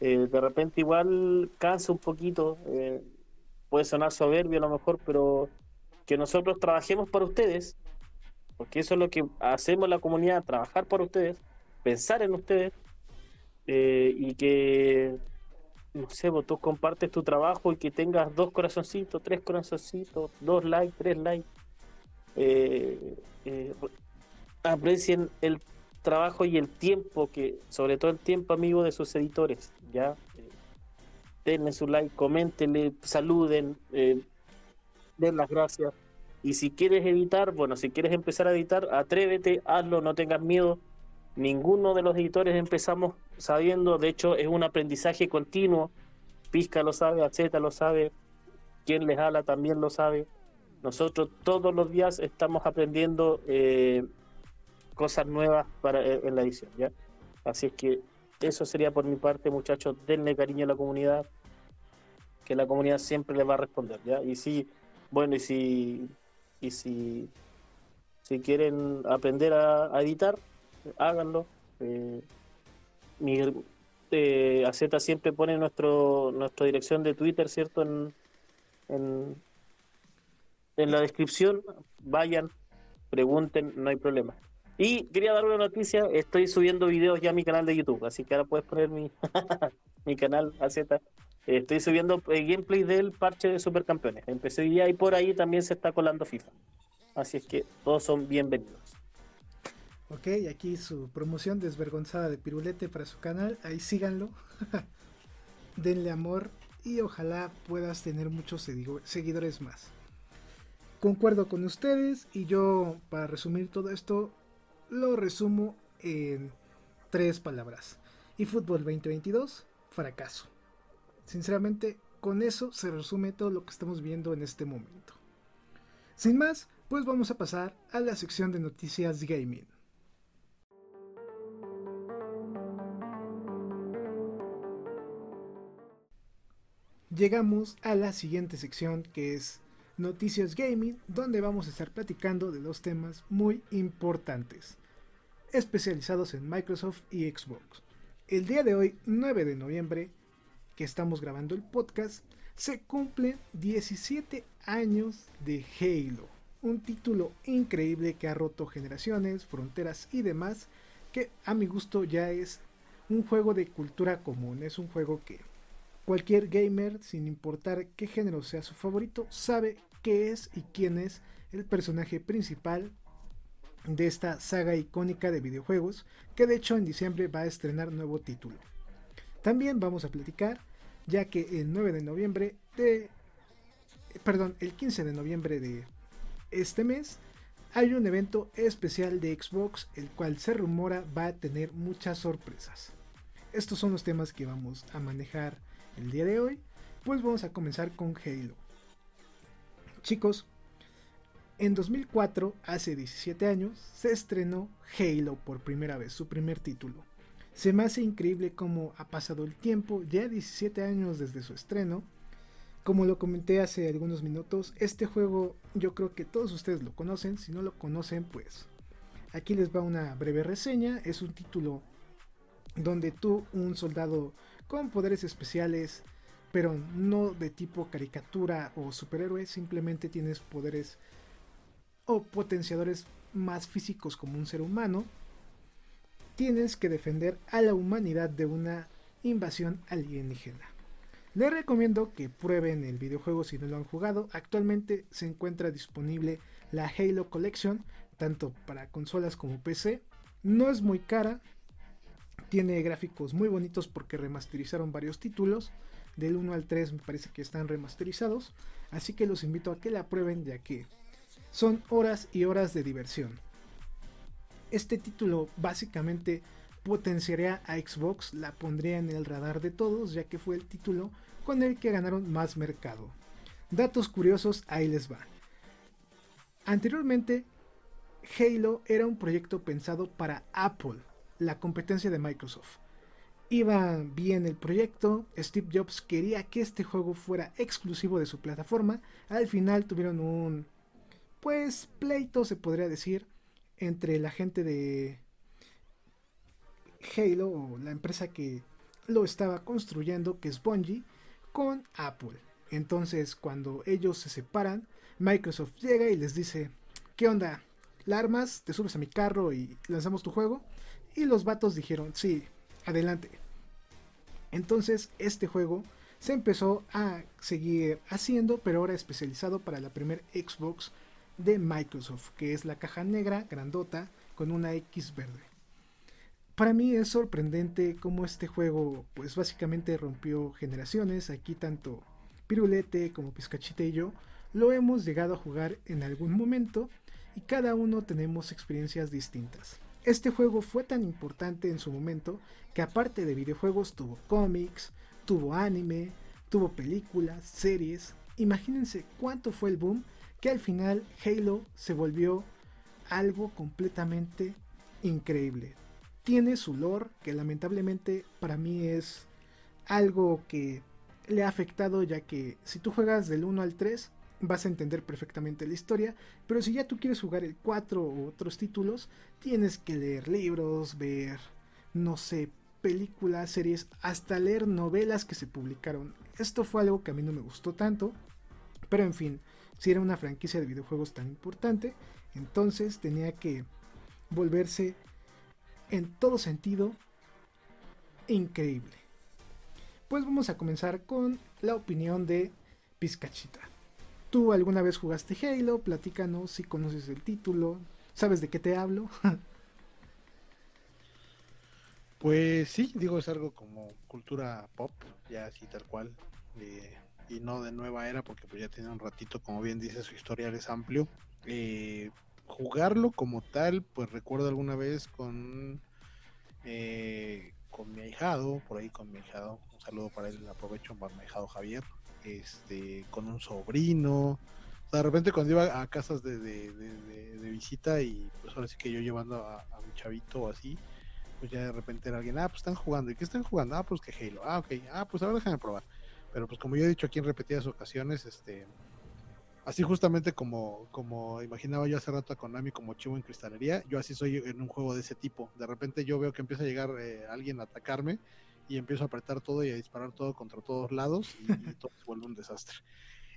C: Eh, de repente igual cansa un poquito, eh, puede sonar soberbio a lo mejor, pero que nosotros trabajemos para ustedes, porque eso es lo que hacemos la comunidad, trabajar para ustedes, pensar en ustedes, eh, y que, no sé, vos tú compartes tu trabajo y que tengas dos corazoncitos, tres corazoncitos, dos likes, tres likes, eh, eh, aprecien el trabajo y el tiempo que, sobre todo el tiempo amigo de sus editores, ya eh, denle su like, coméntenle, saluden, eh, den las gracias. Y si quieres editar, bueno, si quieres empezar a editar, atrévete, hazlo, no tengas miedo. Ninguno de los editores empezamos sabiendo, de hecho es un aprendizaje continuo. Pizca lo sabe, Z lo sabe, quien les habla también lo sabe. Nosotros todos los días estamos aprendiendo eh, cosas nuevas para eh, en la edición, ¿ya? Así es que eso sería por mi parte, muchachos, denle cariño a la comunidad, que la comunidad siempre les va a responder, ¿ya? Y si, bueno, y si, y si, si quieren aprender a, editar, háganlo. Eh, mi, eh, siempre pone nuestro, nuestra dirección de Twitter, ¿cierto? En, en, en la descripción, vayan, pregunten, no hay problema. Y quería dar una noticia, estoy subiendo videos ya a mi canal de YouTube, así que ahora puedes poner mi, mi canal AZ. Estoy subiendo eh, gameplay del parche de Supercampeones. Empecé día y por ahí también se está colando FIFA. Así es que todos son bienvenidos.
A: Ok, aquí su promoción desvergonzada de Pirulete para su canal. Ahí síganlo. Denle amor y ojalá puedas tener muchos seguidores más. Concuerdo con ustedes y yo, para resumir todo esto, lo resumo en tres palabras. Y Fútbol 2022, fracaso. Sinceramente, con eso se resume todo lo que estamos viendo en este momento. Sin más, pues vamos a pasar a la sección de noticias gaming. Llegamos a la siguiente sección que es Noticias Gaming, donde vamos a estar platicando de dos temas muy importantes, especializados en Microsoft y Xbox. El día de hoy, 9 de noviembre, que estamos grabando el podcast, se cumplen 17 años de Halo, un título increíble que ha roto generaciones, fronteras y demás, que a mi gusto ya es un juego de cultura común, es un juego que cualquier gamer, sin importar qué género sea su favorito, sabe qué es y quién es el personaje principal de esta saga icónica de videojuegos, que de hecho en diciembre va a estrenar nuevo título. También vamos a platicar, ya que el 9 de noviembre de... Perdón, el 15 de noviembre de este mes hay un evento especial de Xbox, el cual se rumora va a tener muchas sorpresas. Estos son los temas que vamos a manejar el día de hoy, pues vamos a comenzar con Halo. Chicos, en 2004, hace 17 años, se estrenó Halo por primera vez, su primer título. Se me hace increíble cómo ha pasado el tiempo, ya 17 años desde su estreno. Como lo comenté hace algunos minutos, este juego yo creo que todos ustedes lo conocen, si no lo conocen pues aquí les va una breve reseña, es un título donde tú, un soldado con poderes especiales, pero no de tipo caricatura o superhéroe, simplemente tienes poderes o potenciadores más físicos como un ser humano, tienes que defender a la humanidad de una invasión alienígena. Les recomiendo que prueben el videojuego si no lo han jugado. Actualmente se encuentra disponible la Halo Collection, tanto para consolas como PC. No es muy cara, tiene gráficos muy bonitos porque remasterizaron varios títulos. Del 1 al 3 me parece que están remasterizados. Así que los invito a que la prueben ya que son horas y horas de diversión. Este título básicamente potenciaría a Xbox, la pondría en el radar de todos ya que fue el título con el que ganaron más mercado. Datos curiosos, ahí les va. Anteriormente, Halo era un proyecto pensado para Apple, la competencia de Microsoft. Iba bien el proyecto, Steve Jobs quería que este juego fuera exclusivo de su plataforma, al final tuvieron un pues pleito se podría decir entre la gente de Halo o la empresa que lo estaba construyendo que es Bungie con Apple. Entonces cuando ellos se separan, Microsoft llega y les dice, ¿qué onda? ¿La armas? ¿Te subes a mi carro y lanzamos tu juego? Y los vatos dijeron, sí, adelante. Entonces este juego se empezó a seguir haciendo, pero ahora especializado para la primer Xbox de Microsoft, que es la caja negra grandota con una X verde. Para mí es sorprendente cómo este juego pues básicamente rompió generaciones, aquí tanto Pirulete como Pizcachita y yo lo hemos llegado a jugar en algún momento y cada uno tenemos experiencias distintas. Este juego fue tan importante en su momento que aparte de videojuegos tuvo cómics, tuvo anime, tuvo películas, series. Imagínense cuánto fue el boom que al final Halo se volvió algo completamente increíble. Tiene su lore que lamentablemente para mí es algo que le ha afectado ya que si tú juegas del 1 al 3 vas a entender perfectamente la historia, pero si ya tú quieres jugar el 4 o otros títulos, tienes que leer libros, ver, no sé, películas, series, hasta leer novelas que se publicaron. Esto fue algo que a mí no me gustó tanto, pero en fin, si era una franquicia de videojuegos tan importante, entonces tenía que volverse en todo sentido increíble. Pues vamos a comenzar con la opinión de Pizcachita. ¿Tú alguna vez jugaste Halo? Platícanos si conoces el título, sabes de qué te hablo.
B: pues sí, digo, es algo como cultura pop, ya así tal cual. Y no de nueva era porque pues ya tiene un ratito, como bien dice, su historial es amplio. Eh, jugarlo como tal, pues recuerdo alguna vez con eh, con mi ahijado, por ahí con mi ahijado, un saludo para él, aprovecho para mi ahijado Javier, este, con un sobrino, de repente cuando iba a casas de, de, visita y pues ahora sí que yo llevando a, a, mi chavito o así, pues ya de repente era alguien, ah, pues están jugando, ¿y qué están jugando? Ah, pues que Halo, ah, ok, ah, pues ahora déjame probar. Pero pues como yo he dicho aquí en repetidas ocasiones, este así justamente como, como imaginaba yo hace rato a Konami como chivo en cristalería, yo así soy en un juego de ese tipo. De repente yo veo que empieza a llegar eh, alguien a atacarme y empiezo a apretar todo y a disparar todo contra todos lados y, todo se vuelve un desastre.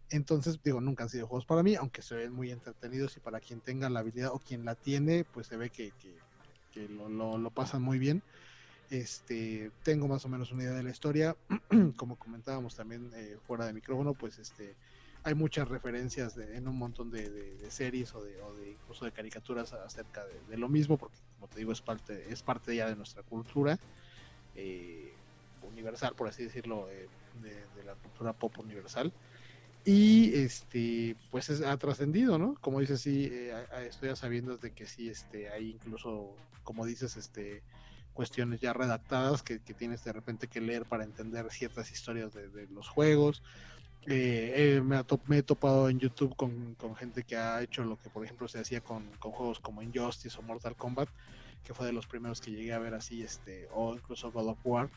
B: Entonces, digo, nunca han sido juegos para mí, aunque se ven muy entretenidos y para quien tenga la habilidad o quien la tiene, pues se ve que, que, que lo, lo, lo pasan muy bien. Este, tengo más o menos una idea de la historia. Como comentábamos también eh, fuera de micrófono, pues este, hay muchas referencias en un montón de, series o de, incluso de caricaturas acerca de, lo mismo, porque como te digo, es parte, es parte ya de nuestra cultura eh, universal, por así decirlo, eh, de, la cultura pop universal. y este pues ha trascendido no como dices sí eh, estoy sabiendo de que sí este hay incluso como dices este cuestiones ya redactadas que, tienes de repente que leer para entender ciertas historias de, los juegos. Eh, eh, me, he topado en YouTube con, gente que ha hecho lo que por ejemplo se hacía con, con, juegos como Injustice o Mortal Kombat que fue de los primeros que llegué a ver así este o incluso God of War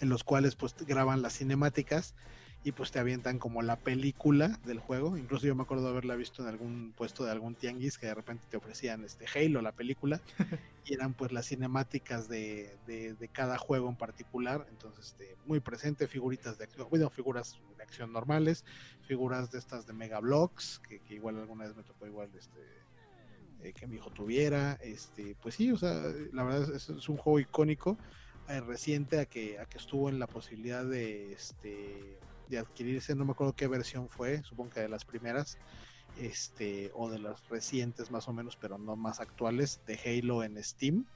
B: en los cuales pues graban las cinemáticas y pues te avientan como la película del juego. Incluso yo me acuerdo de haberla visto en algún puesto de algún tianguis que de repente te ofrecían este Halo, la película, y eran pues las cinemáticas de, de, cada juego en particular. Entonces, este, muy presente, figuritas de acción, bueno, figuras de acción normales, figuras de estas de Mega Blocks, que, igual alguna vez me tocó igual este eh, que mi hijo tuviera. Este, pues sí, o sea, la verdad es, es un juego icónico. Eh, reciente a que, a que estuvo en la posibilidad de este de adquirirse, no me acuerdo qué versión fue, supongo que de las primeras, este, o de las recientes más o menos, pero no más actuales, de Halo en Steam.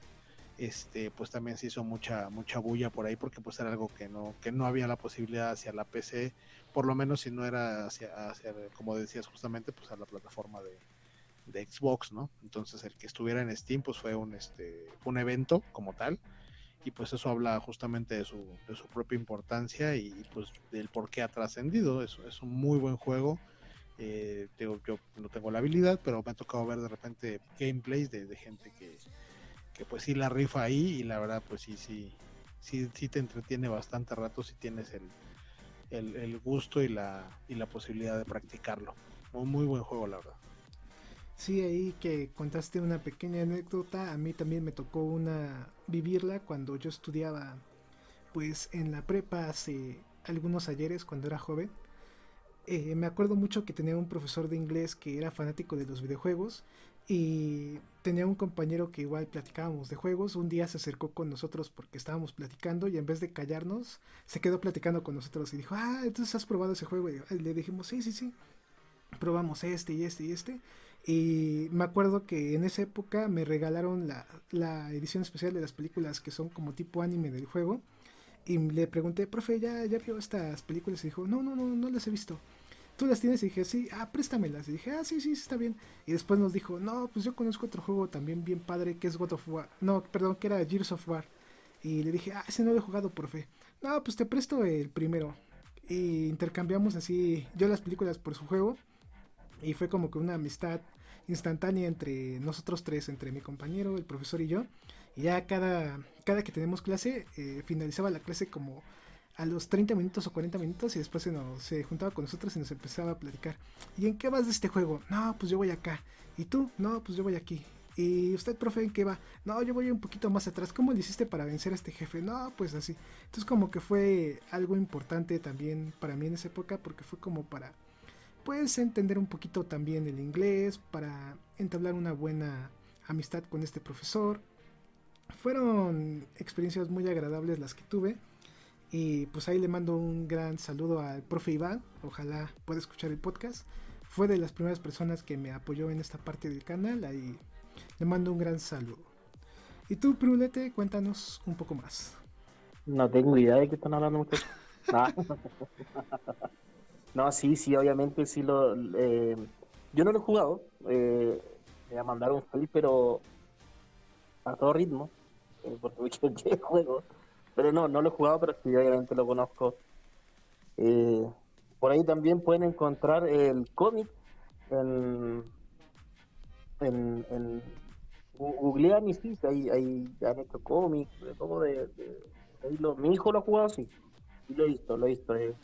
B: Este, pues también se hizo mucha, mucha bulla por ahí, porque pues era algo que no, que no había la posibilidad hacia la PC, por lo menos si no era hacia, hacia como decías justamente, pues a la plataforma de, de Xbox, ¿no? Entonces el que estuviera en Steam, pues fue un este, un evento como tal y pues eso habla justamente de su, de su propia importancia y pues del por qué ha trascendido. Es, es un muy buen juego. Eh, yo no tengo la habilidad, pero me ha tocado ver de repente gameplays de, gente que, que, pues sí la rifa ahí y la verdad pues sí, sí, sí, sí te entretiene bastante rato si tienes el, el, el gusto y la, y la posibilidad de practicarlo. Un muy buen juego, la verdad.
A: Sí, ahí que contaste una pequeña anécdota, a mí también me tocó una vivirla cuando yo estudiaba pues en la prepa hace algunos ayeres cuando era joven. Eh, me acuerdo mucho que tenía un profesor de inglés que era fanático de los videojuegos y tenía un compañero que igual platicábamos de juegos. Un día se acercó con nosotros porque estábamos platicando y en vez de callarnos se quedó platicando con nosotros y dijo, ah, entonces has probado ese juego. Y le dijimos, sí, sí, sí, probamos este y este y este. Y me acuerdo que en esa época me regalaron la, edición especial de las películas que son como tipo anime del juego. Y le pregunté, profe, ¿ya, ya vio estas películas? Y dijo, no, no, no, no las he visto. ¿Tú las tienes? Y dije, sí, ah, préstamelas. Y dije, ah, sí, sí, está bien. Y después nos dijo, no, pues yo conozco otro juego también bien padre que es God of War. No, perdón, que era Gears of War. Y le dije, ah, ese no lo he jugado, profe. No, pues te presto el primero. Y intercambiamos así, yo las películas por su juego. Y fue como que una amistad instantánea entre nosotros tres, entre mi compañero, el profesor y yo. Y ya cada, cada que tenemos clase, eh, finalizaba la clase como a los 30 minutos o 40 minutos y después se, nos, se juntaba con nosotros y nos empezaba a platicar. ¿Y en qué vas de este juego? No, pues yo voy acá. ¿Y tú? No, pues yo voy aquí. ¿Y usted, profe, en qué va? No, yo voy un poquito más atrás. ¿Cómo le hiciste para vencer a este jefe? No, pues así. Entonces como que fue algo importante también para mí en esa época porque fue como para puedes entender un poquito también el inglés para entablar una buena amistad con este profesor. Fueron experiencias muy agradables las que tuve. Y pues ahí le mando un gran saludo al profe Iván. Ojalá pueda escuchar el podcast. Fue de las primeras personas que me apoyó en esta parte del canal. Ahí le mando un gran saludo. Y tú, Prulete, cuéntanos un poco más.
C: No tengo idea de qué están hablando ustedes. No, sí, sí, obviamente sí lo... Eh, yo no lo he jugado, eh, me mandaron un pero a todo ritmo, eh, porque me juego. Pero no, no lo he jugado, pero sí, obviamente lo conozco. Eh, por ahí también pueden encontrar el cómic en, en, en googlean y sí, ahí, han hecho cómics, de todo de, mi hijo lo ha jugado, sí lo he visto, lo he visto. Es,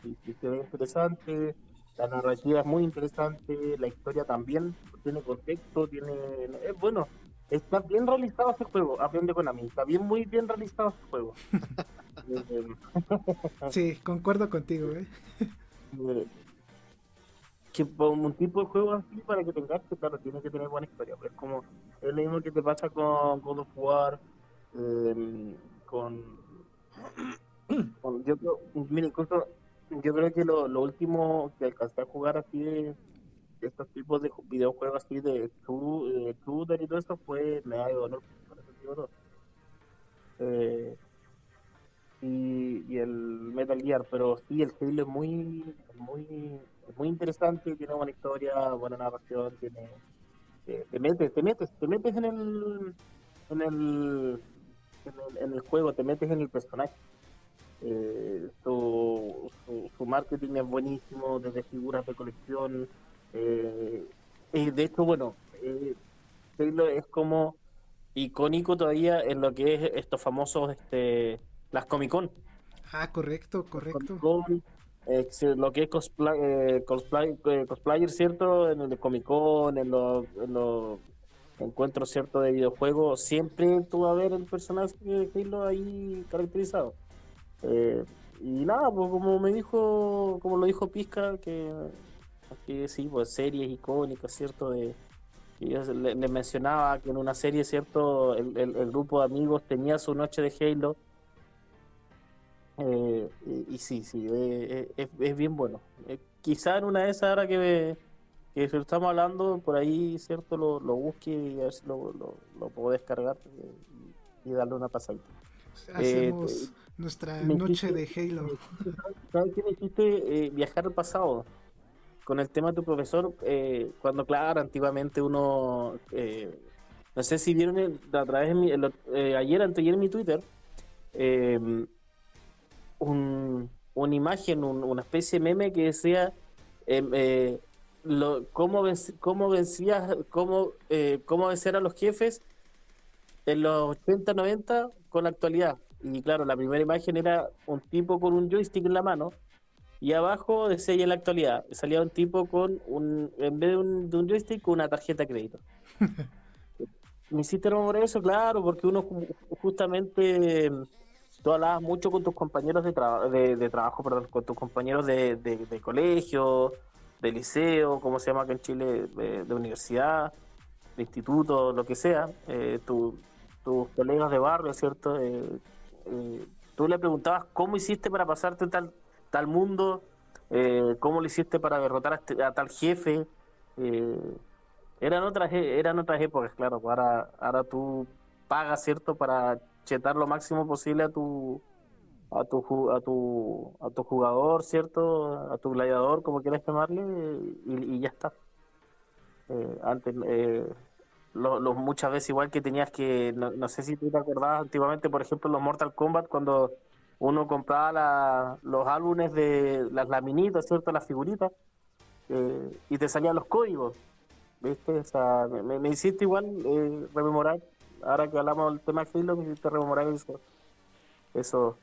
C: interesante, la narrativa es muy interesante, la historia también tiene contexto, tiene. Es bueno, está bien realizado este juego, aprende con mí, está bien, muy bien realizado este juego.
A: sí, concuerdo contigo, ¿eh?
C: eh que un tipo de juego así para que tengas claro, tiene que tener buena historia. Pero es como, es lo mismo que te pasa con God of War, eh, con yo creo, incluso yo creo que lo, último que alcancé a jugar así de, estos tipos de videojuegos así de shooter y todo esto fue Medalla de Honor, eh, y, el Metal Gear, pero sí, el Halo es muy, muy muy interesante, tiene buena historia, buena narración, tiene te metes, te metes, te metes en el en el, en el, juego, te metes en el personaje. Eh, su, su, marketing es buenísimo, desde figuras de colección. Eh, y de hecho, bueno, eh, es como icónico todavía en lo que es estos famosos, este, las Comic Con.
A: Ah, correcto, correcto.
C: lo que es cosplay, eh, cosplay, eh, cosplayer, ¿cierto? En el Comic Con, en los, encuentros, ¿cierto? De videojuegos, siempre tú a ver el personaje de Halo ahí caracterizado. Eh, y nada, pues como me dijo, como lo dijo Pizca, que, que sí, pues series icónicas, ¿cierto? De, yo le, mencionaba que en una serie, ¿cierto? El, el, grupo de amigos tenía su noche de Halo. Eh, y, sí, sí, eh, eh, es, bien bueno. quizá en una de esas, ahora que, que estamos hablando, por ahí, ¿cierto? Lo, lo busque y a ver si lo, lo, puedo descargar y, darle una pasadita.
A: Hacemos nuestra noche de Halo.
C: ¿Sabes qué me hiciste viajar al pasado? con el tema de tu profesor, eh, cuando, claro, antiguamente uno, eh, no sé si vieron a través de mi, eh, ayer, anteayer en mi Twitter, em, un, una imagen, una especie de meme que decía em, lo, cómo, cómo vencías, cómo, cómo vencer a los jefes en los 80, 90 con la actualidad. Y claro, la primera imagen era un tipo con un joystick en la mano y abajo decía en la actualidad, salía un tipo con un, en vez de un, de un joystick, con una tarjeta de crédito. Me hiciste por eso, claro, porque uno justamente, tú hablabas mucho con tus compañeros de, de, trabajo, perdón, con tus compañeros de, de, colegio, de liceo, como se llama acá en Chile, de, universidad, de instituto, lo que sea, eh, tus colegas de barrio, ¿cierto? Eh, eh, tú le preguntabas cómo hiciste para pasarte tal tal mundo, eh, cómo lo hiciste para derrotar a, este, tal jefe. Eh, eran otras e, eran otras épocas, claro. Ahora, ahora tú pagas, ¿cierto?, para chetar lo máximo posible a tu a tu a tu a tu jugador, ¿cierto? A tu gladiador, como quieras llamarle, y, ya está. Antes los muchas veces igual que tenías que no, sé si tú te acordabas antiguamente, por ejemplo, los Mortal Kombat cuando uno compraba los álbumes de las laminitas, ¿cierto? Las figuritas, eh, y te salían los códigos, ¿viste? O sea, me, hiciste igual eh, rememorar, ahora que hablamos del tema de Halo, me hiciste rememorar eso, esos,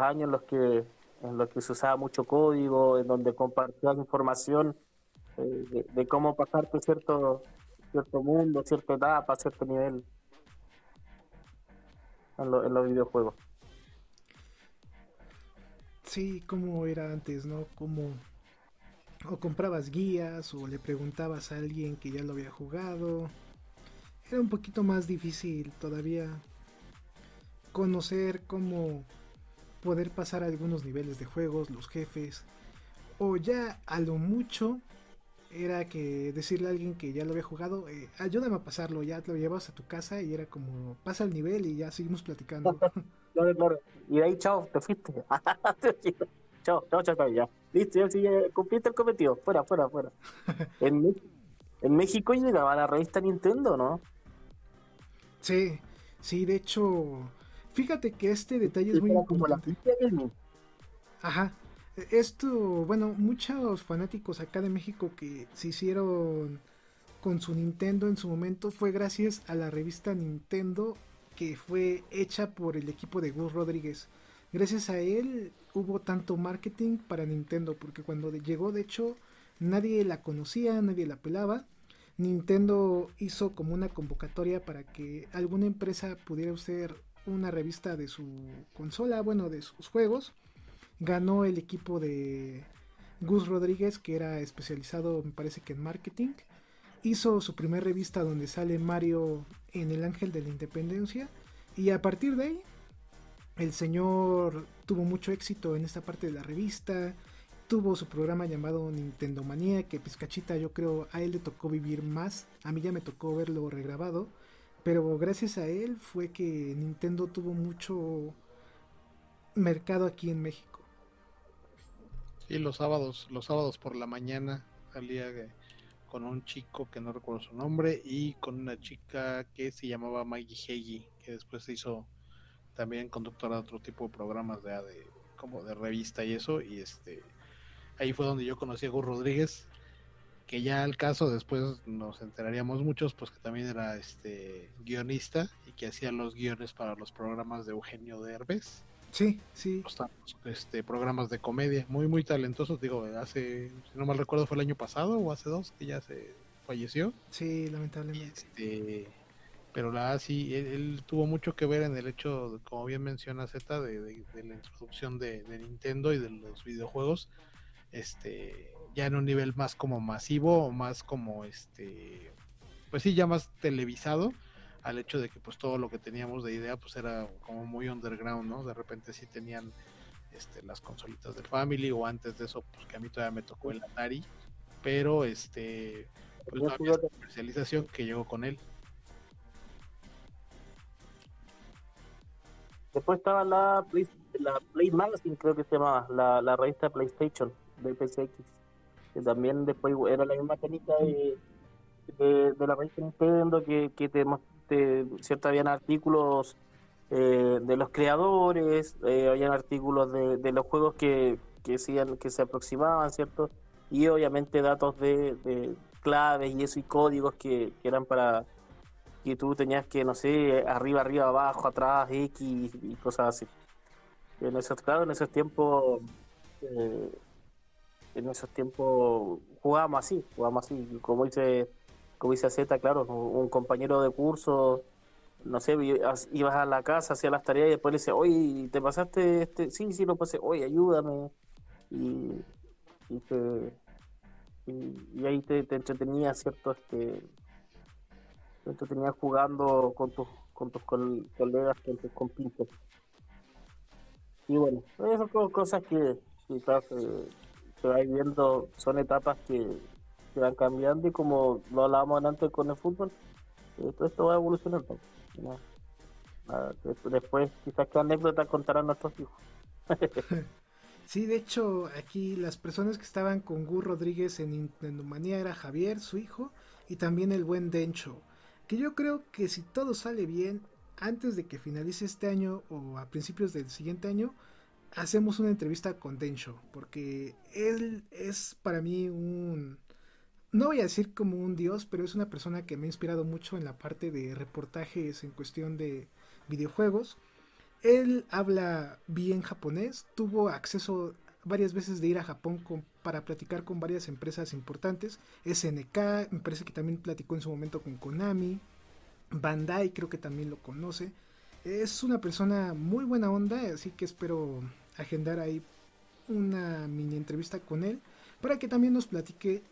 C: años en los que los que se usaba mucho código, en donde compartías información eh, de, cómo pasarte cierto cierto mundo, cierta etapa, cierto nivel en los videojuegos.
A: Sí, como era antes, ¿no? Como o comprabas guías o le preguntabas a alguien que ya lo había jugado. Era un poquito más difícil todavía conocer cómo poder pasar algunos niveles de juegos, los jefes. O ya a lo mucho era que decirle a alguien que ya lo había jugado, eh, ayúdame a pasarlo, ya te lo llevas a tu casa y era como pasa el nivel y ya seguimos platicando.
C: Y de ahí, chao, te fuiste. chao, chao, chao, ya. Listo, ya, sí, cumpliste el cometido. Fuera, fuera, fuera. en, en México llegaba la revista Nintendo, ¿no?
A: Sí, sí, de hecho, fíjate que este detalle es muy importante. Ajá. Esto, bueno, muchos fanáticos acá de México que se hicieron con su Nintendo en su momento fue gracias a la revista Nintendo que fue hecha por el equipo de Gus Rodríguez. Gracias a él hubo tanto marketing para Nintendo, porque cuando llegó, de hecho, nadie la conocía, nadie la pelaba. Nintendo hizo como una convocatoria para que alguna empresa pudiera hacer una revista de su consola, bueno, de sus juegos. Ganó el equipo de Gus Rodríguez, que era especializado, me parece que en marketing. Hizo su primer revista donde sale Mario en El Ángel de la Independencia. Y a partir de ahí el señor tuvo mucho éxito en esta parte de la revista, tuvo su programa llamado Nintendo Manía, que Pizcachita yo creo a él le tocó vivir más, a mí ya me tocó verlo regrabado, pero gracias a él fue que Nintendo tuvo mucho mercado aquí en México.
B: Sí, los sábados, los sábados por la mañana salía con un chico que no recuerdo su nombre y con una chica que se llamaba Maggie Heggie, que después se hizo también conductora de otro tipo de programas de, como de revista y eso y este ahí fue donde yo conocí a Gus Rodríguez que ya al caso después nos enteraríamos muchos pues que también era este guionista y que hacía los guiones para los programas de Eugenio Derbez
A: Sí, sí.
B: este, programas de comedia, muy, muy talentosos. Digo, hace, si no mal recuerdo, fue el año pasado o hace dos que ya se falleció.
A: Sí, lamentablemente.
B: Este, pero la sí, él, tuvo mucho que ver en el hecho, como bien menciona Z, de, la introducción de, Nintendo y de los videojuegos, este, ya en un nivel más como masivo o más como, este, pues sí, ya más televisado al hecho de que pues todo lo que teníamos de idea pues era como muy underground, ¿no? De repente sí tenían este, las consolitas del Family o antes de eso pues que a mí todavía me tocó el Atari, pero este pues no había comercialización que llegó con él.
C: Después estaba la Play, la Play Magazine, creo que se llamaba, la, la revista PlayStation de PCX, que también después era la misma técnica de, de, la revista Nintendo que, que te, este, ¿cierto? Habían artículos eh, de los creadores, eh, habían artículos de, los juegos que, que, que se aproximaban, ¿cierto? Y obviamente datos de, claves y eso y códigos que, eran para que tú tenías que, no sé, arriba, arriba, abajo, atrás, X y cosas así. En esos, claro, en esos tiempos, eh, en esos tiempos jugábamos así, jugábamos así, como dice como dice Z, claro, un compañero de curso, no sé, ibas a la casa, hacía las tareas y después le dice, oye, ¿te pasaste este? Sí, sí, lo pasé, oye, ayúdame. Y, y, ahí te, te entretenías, ¿cierto? Este, te entretenías jugando con tus, con tus colegas, con tus compinches. Y bueno, esas son cosas que, quizás se va viendo, son etapas que van cambiando y como lo hablábamos antes con el fútbol, eh, esto va evolucionando. Después quizás qué anécdota contarán nuestros hijos.
A: sí, de hecho aquí las personas que estaban con Gur Rodríguez en Nintendo Manía era Javier, su hijo, y también el buen Dencho. Que yo creo que si todo sale bien, antes de que finalice este año o a principios del siguiente año, hacemos una entrevista con Dencho, porque él es para mí un no voy a decir como un dios, pero es una persona que me ha inspirado mucho en la parte de reportajes en cuestión de videojuegos. Él habla bien japonés, tuvo acceso varias veces de ir a Japón para platicar con varias empresas importantes. SNK, me parece que también platicó en su momento con Konami. Bandai creo que también lo conoce. Es una persona muy buena onda, así que espero agendar ahí una mini entrevista con él para que también nos platique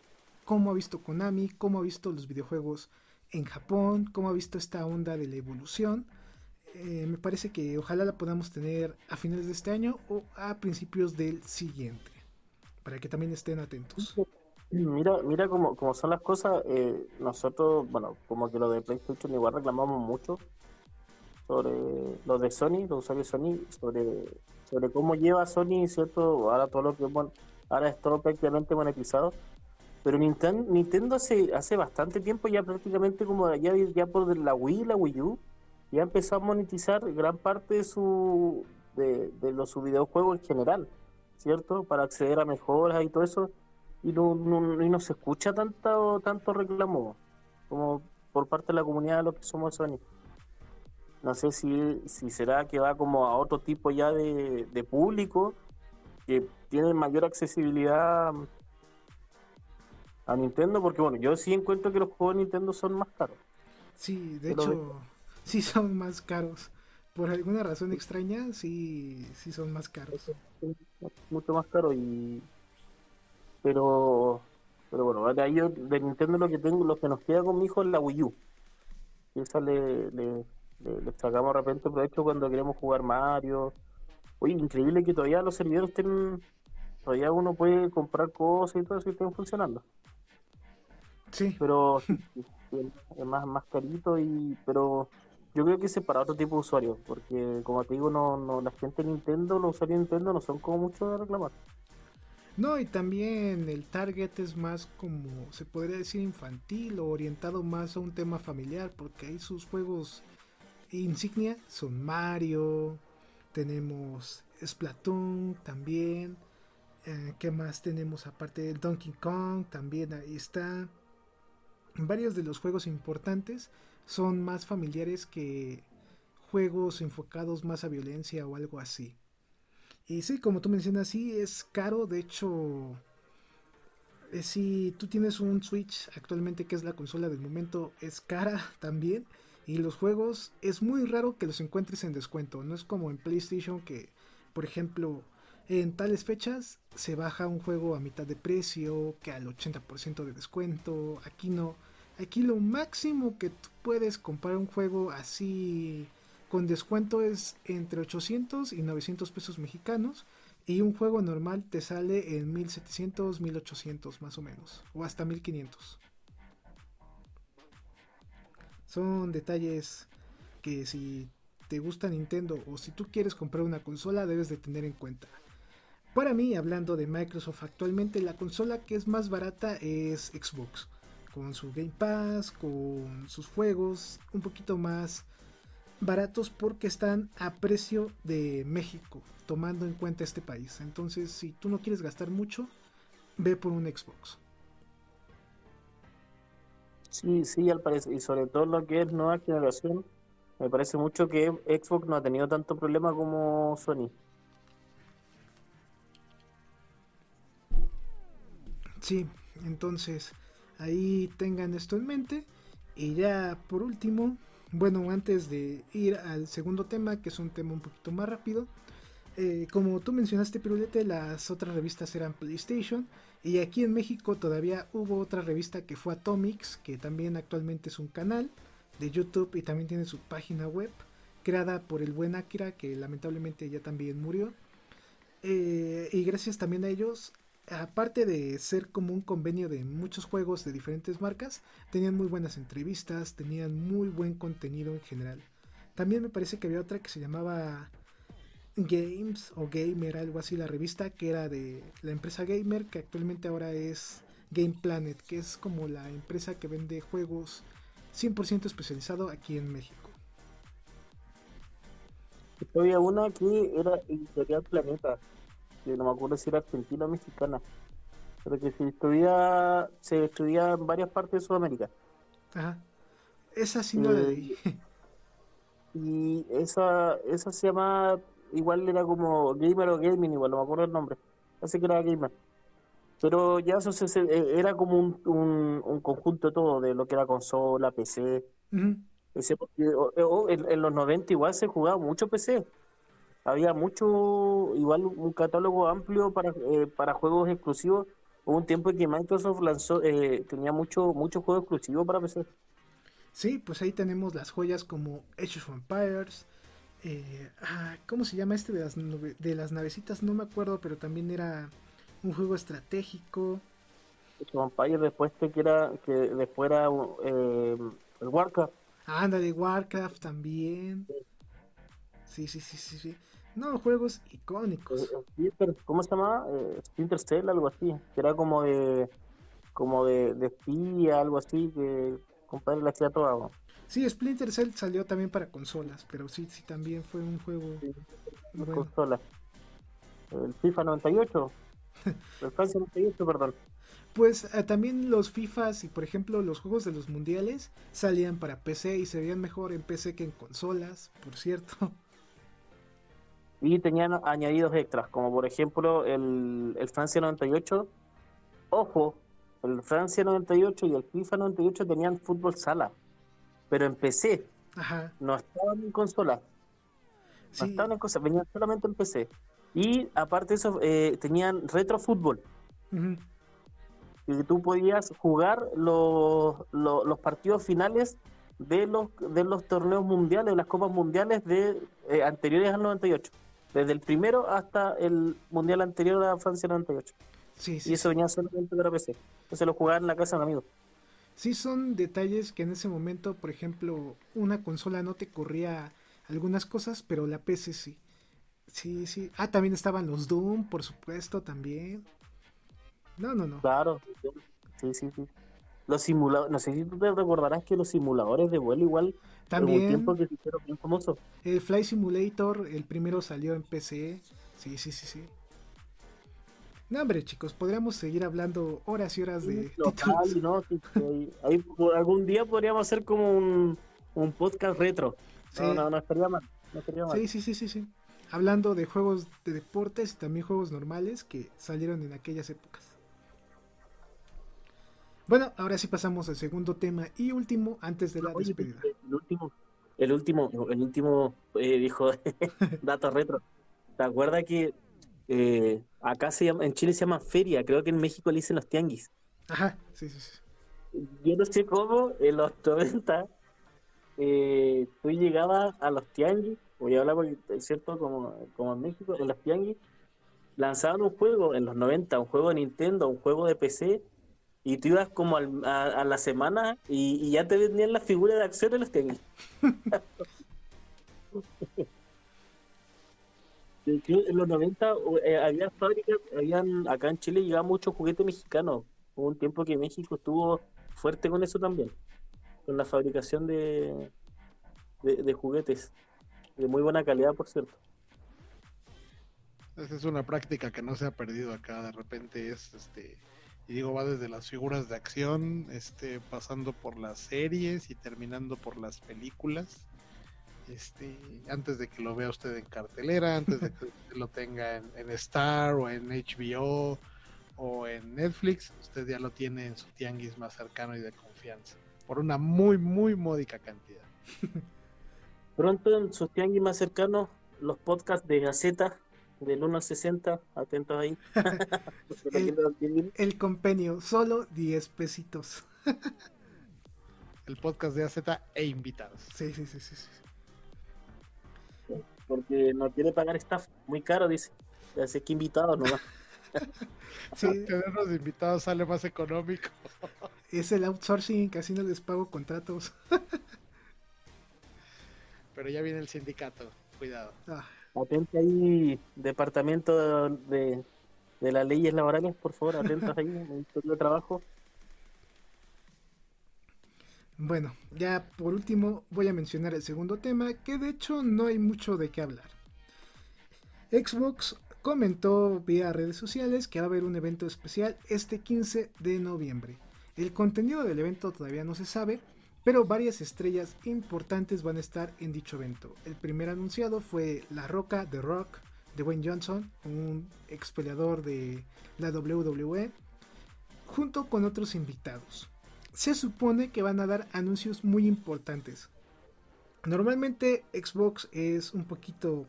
A: cómo ha visto Konami, cómo ha visto los videojuegos en Japón, cómo ha visto esta onda de la evolución. Eh, me parece que ojalá la podamos tener a finales de este año o a principios del siguiente, para que también estén atentos.
C: Mira, mira cómo, cómo son las cosas. Eh, nosotros, bueno, como que lo de PlayStation igual reclamamos mucho sobre lo de Sony, los usuarios Sony, sobre, sobre cómo lleva Sony, ¿cierto? Ahora todo lo que, bueno, ahora es todo prácticamente monetizado pero Nintendo, Nintendo hace, hace bastante tiempo, ya prácticamente como ya, ya por la Wii, la Wii U, ya empezó a monetizar gran parte de su de, los su en general, ¿cierto? Para acceder a mejoras y todo eso, y no, no, se escucha tanto, tanto reclamo como por parte de la comunidad de los que somos Sony. No sé si, si será que va como a otro tipo ya de, de público que tiene mayor accesibilidad a Nintendo, porque bueno, yo sí encuentro que los juegos de Nintendo son más caros.
A: Sí, de hecho, sí son más caros. Por alguna razón extraña, sí, sí son más caros.
C: Mucho más caro y... Pero... Pero bueno, de ahí de Nintendo lo que tengo, lo que nos queda con mi hijo es la Wii U. Y esa le, le, le, sacamos de repente hecho cuando queremos jugar Mario. Oye, increíble que todavía los servidores estén... Todavía uno puede comprar cosas y todo eso y estén funcionando.
A: Sí.
C: Pero es más, más carito y pero yo creo que es para otro tipo de usuarios, porque como te digo, no, no la gente de Nintendo, los usuarios de Nintendo no son como mucho de reclamar.
A: No, y también el target es más como se podría decir infantil o orientado más a un tema familiar, porque ahí sus juegos insignia son Mario, tenemos Splatoon también, eh, ¿qué más tenemos aparte del Donkey Kong? También ahí está. Varios de los juegos importantes son más familiares que juegos enfocados más a violencia o algo así. Y sí, como tú mencionas, sí es caro. De hecho, eh, si tú tienes un Switch actualmente, que es la consola del momento, es cara también. Y los juegos es muy raro que los encuentres en descuento. No es como en PlayStation que, por ejemplo, en tales fechas se baja un juego a mitad de precio, que al 80% de descuento. Aquí no. Aquí lo máximo que puedes comprar un juego así con descuento es entre 800 y 900 pesos mexicanos. Y un juego normal te sale en 1700, 1800 más o menos. O hasta 1500. Son detalles que si te gusta Nintendo o si tú quieres comprar una consola debes de tener en cuenta. Para mí, hablando de Microsoft actualmente, la consola que es más barata es Xbox. Con su Game Pass, con sus juegos un poquito más baratos porque están a precio de México, tomando en cuenta este país. Entonces, si tú no quieres gastar mucho, ve por un Xbox.
C: Sí, sí, al parecer, y sobre todo lo que es nueva generación, me parece mucho que Xbox no ha tenido tanto problema como Sony.
A: Sí, entonces ahí tengan esto en mente. Y ya por último, bueno, antes de ir al segundo tema, que es un tema un poquito más rápido, eh, como tú mencionaste, Pirulete, las otras revistas eran PlayStation. Y aquí en México todavía hubo otra revista que fue Atomics, que también actualmente es un canal de YouTube y también tiene su página web, creada por el buen Akira, que lamentablemente ya también murió. Eh, y gracias también a ellos, aparte de ser como un convenio de muchos juegos de diferentes marcas, tenían muy buenas entrevistas, tenían muy buen contenido en general. También me parece que había otra que se llamaba Games o Gamer, algo así, la revista que era de la empresa Gamer, que actualmente ahora es Game Planet, que es como la empresa que vende juegos 100% especializado aquí en México.
C: Había una que era Editorial Planeta, que no me acuerdo si era argentina o mexicana, pero que se estudia, se estudia en varias partes de Sudamérica.
A: Ajá. Esa sí no la
C: Eh,
A: leí.
C: Y esa, esa se llama, igual era como Gamer o Gaming, igual no me acuerdo el nombre. Así que era Gamer. Pero ya eso se- se- eh, era como un, un, un conjunto todo de lo que era consola, PC.
A: Ujú.
C: PC, porque, o- o- en, en los 90 igual se jugaba mucho PC. Había mucho, igual un catálogo amplio para, eh, para juegos exclusivos. Hubo un tiempo en que Microsoft lanzó, eh, tenía mucho, muchos juegos exclusivos para PC.
A: Sí, pues ahí tenemos las joyas como Age of Empires. eh, ah, ¿Cómo se llama este de las, de las navecitas? No me acuerdo, pero también era un juego estratégico.
C: Age of Empires después de que era, que después era eh, el Warcraft.
A: Anda de Warcraft también. Sí, sí, sí, sí, sí. No, juegos
C: Eh,
A: icónicos.
C: Splinter- ¿Cómo se llamaba? Eh, Splinter Cell, algo así. Que era como de, como de, de espía, algo así, que compadre la hacía toda. ¿no?
A: Sí, Splinter Cell salió también para consolas, pero sí, sí, también fue un juego
C: Sí,
A: bueno.
C: consola. El FIFA 98. El Francia 98, perdón.
A: Pues eh, también los FIFAs y por ejemplo los juegos de los mundiales salían para PC y se veían mejor en PC que en consolas, por cierto.
C: Y tenían añadidos extras, como por ejemplo el, el Francia 98. Ojo, el Francia 98 y el FIFA 98 tenían fútbol sala, pero en PC,
A: Ajá,
C: no estaban en consola. No
A: sí,
C: estaban en consola, venían solamente en PC. Y aparte de eso, eh, tenían retro fútbol.
A: ujú,
C: Y tú podías jugar los, los, los partidos finales de los, de los torneos mundiales, de las copas mundiales de eh, anteriores al 98. Desde el primero hasta el mundial anterior a Francia 98.
A: sí, sí,
C: Y eso venía solamente para PC. Entonces lo jugaban en la casa de un amigo.
A: sí son detalles que en ese momento, por ejemplo, una consola no te corría algunas cosas, pero la PC sí. Sí, sí. Ah, también estaban los Doom, por supuesto, también. No, no, no.
C: Claro, sí, sí, sí. Los simuladores, no sé si tú te recordarás que los simuladores de vuelo igual hubo un
A: También
C: tiempo que se hicieron bien famosos.
A: el Fly Simulator, el primero salió en PC. Sí, sí, sí, sí. No, hombre, chicos, podríamos seguir hablando horas y horas de
C: Local. ¿no? Sí, sí, ahí- ahí por algún día podríamos hacer como un, un podcast retro.
A: Sí.
C: No, no, no estaría mal. No estaría mal.
A: Sí, sí, sí, sí, sí. Hablando de juegos de deportes y también juegos normales que salieron en aquellas épocas. Bueno, ahora sí pasamos al segundo tema y último antes de la
C: Oye,
A: despedida.
C: el último, el último, el último eh, dijo datos retro. ¿Te acuerdas que eh, acá se llama, en Chile se llama feria, creo que en México le dicen los tianguis?
A: Ajá, sí, sí, sí.
C: Yo no sé cómo en los 90 eh, tú llegabas a los tianguis, voy a hablar porque es cierto, como, como en México, en los tianguis lanzaban un juego en los 90, un juego de Nintendo, un juego de PC, y tú ibas como al- a, a la semana y, y ya te vendían las figuras de acción en los hecho, en los 90 eh, había fábricas, habían, acá en Chile llegaba mucho juguete mexicano. Hubo un tiempo que México estuvo fuerte con eso también, con la fabricación de, de, de juguetes, de muy buena calidad, por cierto.
B: Esa es una práctica que no se ha perdido acá. De repente es, este, y digo, va desde las figuras de acción, este, pasando por las series y terminando por las películas. Este, antes de que lo vea usted en cartelera, antes de que usted lo tenga en, en Star o en HBO o en Netflix, usted ya lo tiene en su tianguis más cercano y de confianza. Por una muy, muy módica cantidad.
C: Pronto en sus tianguis más cercanos, los podcasts de Gaceta del 1 al 60, atentos ahí.
A: El-. El compendio, solo 10 pesitos.
B: El podcast de AZ e invitados.
A: Sí, sí, sí, sí. sí.
C: porque no quiere pagar staff, muy caro, dice. Así que invitados nomás.
A: Sí,
B: Tenerlos de invitados sale más económico.
A: es el outsourcing, casi no les pago contratos.
B: Pero ya viene el sindicato. Cuidado.
A: Ah,
C: Atente ahí, departamento de, de las leyes laborales, por favor, atentos ahí, Ministerio de Trabajo.
A: Bueno, ya por último voy a mencionar el segundo tema, que de hecho no hay mucho de qué hablar. Xbox comentó vía redes sociales que va a haber un evento especial este 15 de noviembre. El contenido del evento todavía no se sabe, pero varias estrellas importantes van a estar en dicho evento. El primer anunciado fue La Roca The Rock de Wayne Johnson, un ex peleador de la WWE, junto con otros invitados se supone que van a dar anuncios muy importantes. Normalmente Xbox es un poquito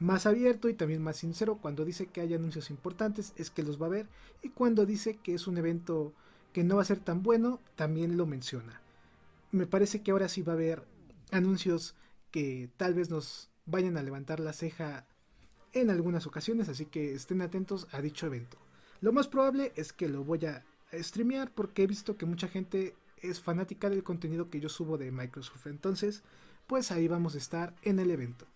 A: más abierto y también más sincero cuando dice que hay anuncios importantes es que los va a ver y cuando dice que es un evento que no va a ser tan bueno también lo menciona. Me parece que ahora sí va a haber anuncios que tal vez nos vayan a levantar la ceja en algunas ocasiones, así que estén atentos a dicho evento. Lo más probable es que lo voy a streamear porque he visto que mucha gente es fanática del contenido que yo subo de Microsoft. Entonces, pues ahí vamos a estar en el evento.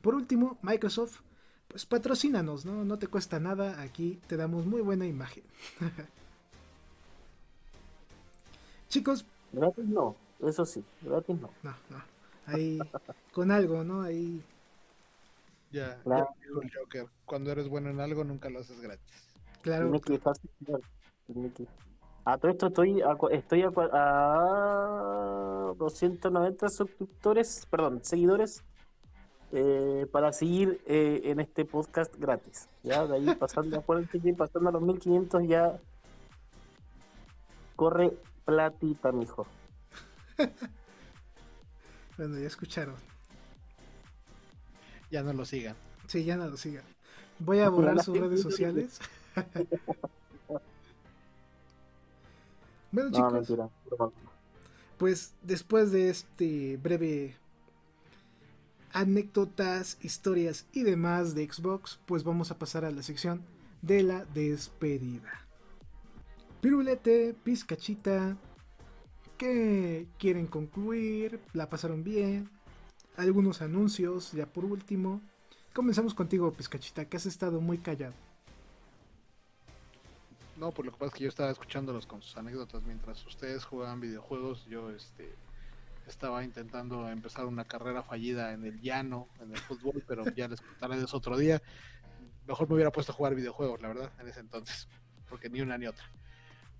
A: Por último, Microsoft, pues patrocínanos, ¿no? No te cuesta nada, aquí te damos muy buena imagen. Chicos,
C: Gratis no, eso sí, gratis no.
A: no, no. Ahí con algo, ¿no? Ahí
B: Ya,
C: Claro.
B: dijo el Joker. Cuando eres bueno en algo, nunca lo haces gratis.
A: claro.
C: Facilitar, tiene que- A todo esto estoy a, estoy a, a 290 suscriptores, perdón, seguidores eh, para seguir eh, en este podcast gratis. Ya, de ahí pasando, acuérdense que pasando a los 1500 ya corre platita, mijo.
A: Bueno, ya escucharon.
B: Ya no lo sigan.
A: Sí, ya no lo sigan. Voy a borrar sus redes sociales. bueno,
C: No,
A: chicos,
C: mentira.
A: pues después de este breve anécdotas, historias y demás de Xbox, pues vamos a pasar a la sección de la despedida. Pirulete, pizcachita, ¿qué quieren concluir? ¿La pasaron bien? Algunos anuncios, ya por último. Comenzamos contigo, pizcachita, que has estado muy callado.
B: no, pues lo que pasa es que yo estaba escuchándolos con sus anécdotas mientras ustedes jugaban videojuegos. Yo este estaba intentando empezar una carrera fallida en el llano, en el fútbol, pero ya les contaré de eso otro día. Mejor me hubiera puesto a jugar videojuegos, la verdad, en ese entonces, porque ni una ni otra.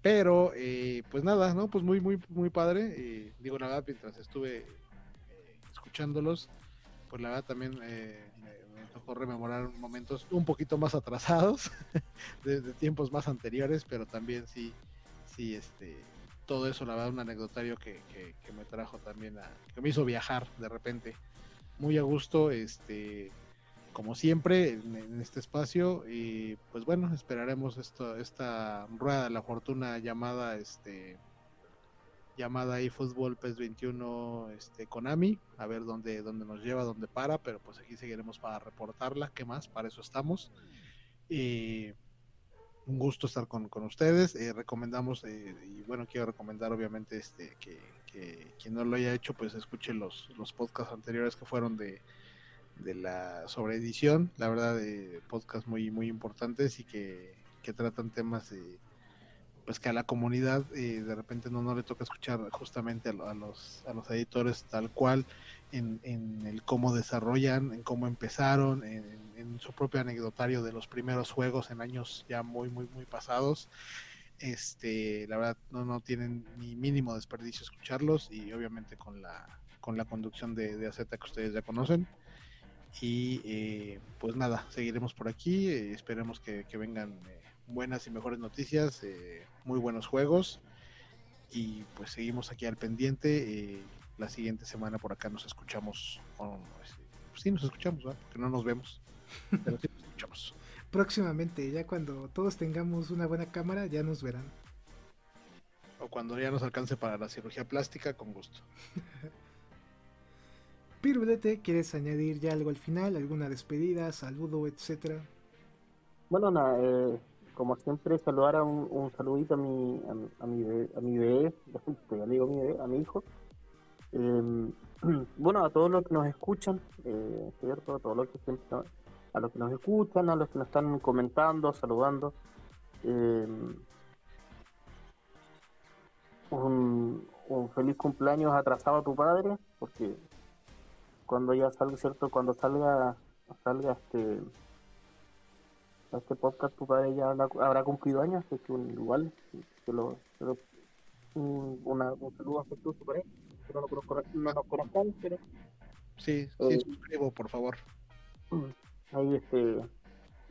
B: Pero, eh, pues nada, ¿no? Pues muy, muy, muy padre. Eh, digo, la verdad, mientras estuve eh, escuchándolos, pues la verdad también me, tocó rememorar momentos un poquito más atrasados, de, de, tiempos más anteriores, pero también sí, sí, este, todo eso, la verdad, un anecdotario que, que, me trajo también a, que me hizo viajar de repente. Muy a gusto, este, como siempre, en, este espacio. Y pues bueno, esperaremos esto, esta rueda de la fortuna llamada este llamada eFootball PES 21 este Konami, a ver dónde, dónde nos lleva, dónde para, pero pues aquí seguiremos para reportarla, ¿qué más? Para eso estamos. Y un gusto estar con, con ustedes. Eh, recomendamos, eh, y bueno, quiero recomendar obviamente este que, quien no lo haya hecho, pues escuche los, los podcasts anteriores que fueron de, de la sobre edición, la verdad, de podcasts muy, muy importantes y que, que tratan temas de pues que a la comunidad eh, de repente no, no le toca escuchar justamente a, los, a los editores tal cual en, en, el cómo desarrollan, en cómo empezaron, en, su propio anecdotario de los primeros juegos en años ya muy, muy, muy pasados. Este, la verdad no, no tienen ni mínimo desperdicio escucharlos y obviamente con la, con la conducción de, de AZ que ustedes ya conocen. Y eh, pues nada, seguiremos por aquí, eh, esperemos que, que vengan buenas y mejores noticias, eh, muy buenos juegos y pues seguimos aquí al pendiente. Eh, la siguiente semana por acá nos escuchamos, con, pues, sí nos escuchamos, porque no nos vemos, pero sí nos escuchamos.
A: Próximamente, ya cuando todos tengamos una buena cámara, ya nos verán.
B: O cuando ya nos alcance para la cirugía plástica, con gusto.
A: Pirulete, ¿quieres añadir ya algo al final? ¿Alguna despedida, saludo, etcétera?
C: Bueno, nada, eh, como siempre, saludar a un, saludito a mi, a, mi, bebé, a mi bebé, amigo mi a mi hijo. Em, bueno, a todos los que nos escuchan, eh, ¿cierto? A todos los que a los que nos escuchan, a los que nos están comentando, saludando. Em, un, un, feliz cumpleaños atrasado a tu padre, porque cuando ya salga, ¿cierto? Cuando salga, salga este este podcast tu padre ya habrá cumplido años, así que igual, que lo, un, una, un saludo afectuoso para él, que no, lo conozco, no nos conozcamos, pero...
B: Sí, sí, eh, suscribo, por favor.
C: Ahí, este,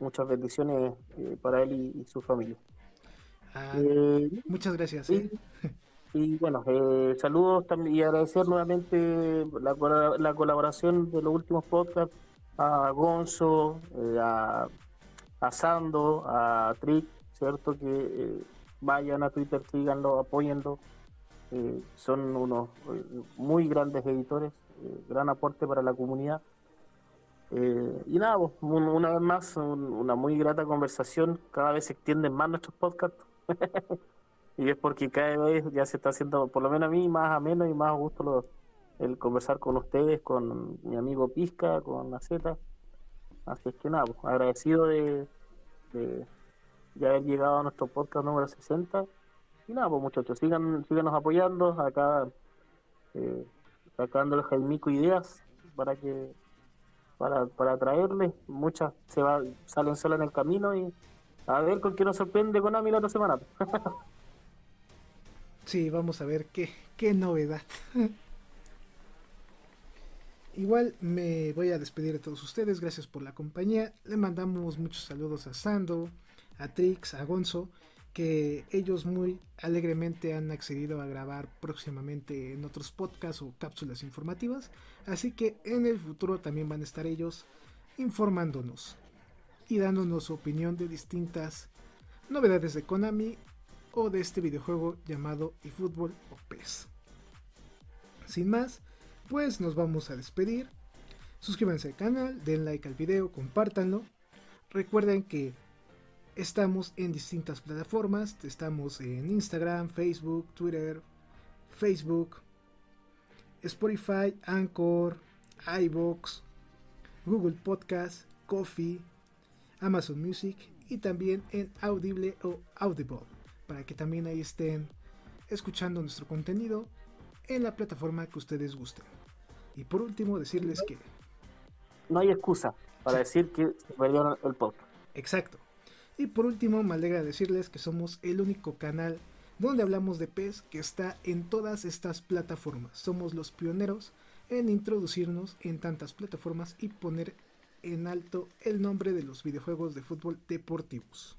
C: muchas bendiciones eh, para él y, su familia.
A: Ah, eh, muchas gracias.
C: Y, y bueno, saludos también y agradecer nuevamente la, la colaboración de los últimos podcasts a Gonzo, a a Sando, a Trick, ¿cierto? Que eh, vayan a Twitter, síganlo, apóyenlo. Eh, son unos eh, muy grandes editores, gran aporte para la comunidad. y nada, pues, una vez más, una muy grata conversación. Cada vez se extienden más nuestros podcasts. y es porque cada vez ya se está haciendo, por lo menos a mí, más ameno y más gusto el conversar con ustedes, con mi amigo Pisca, con la Z. Así es que nada, pues, agradecido de, de, haber llegado a nuestro podcast número 60. Y nada, pues muchachos, sigan, síganos apoyando, acá eh, sacando el Jaimico ideas para que para, para traerles, muchas se va, salen solas en el camino y a ver con qué nos sorprende Konami la otra semana.
A: sí, vamos a ver qué, qué novedad. Igual me voy a despedir de todos ustedes, gracias por la compañía. Le mandamos muchos saludos a Sando, a Trix, a Gonzo, que ellos muy alegremente han accedido a grabar próximamente en otros podcasts o cápsulas informativas. Así que en el futuro también van a estar ellos informándonos y dándonos su opinión de distintas novedades de Konami o de este videojuego llamado eFootball o PES. Sin más, pues nos vamos a despedir. Suscríbanse al canal, den like al video, compártanlo. Recuerden que estamos en distintas plataformas. Estamos en Instagram, Facebook, Twitter, Facebook, Spotify, Anchor, iBox, Google Podcast, Coffee, Amazon Music y también en Audible o Audible, para que también ahí estén escuchando nuestro contenido en la plataforma que ustedes gusten. Y por último, decirles que...
C: No hay excusa para decir que se perdieron el podcast.
A: Exacto. Y por último, me alegra decirles que somos el único canal donde hablamos de PES que está en todas estas plataformas. Somos los pioneros en introducirnos en tantas plataformas y poner en alto el nombre de los videojuegos de fútbol deportivos.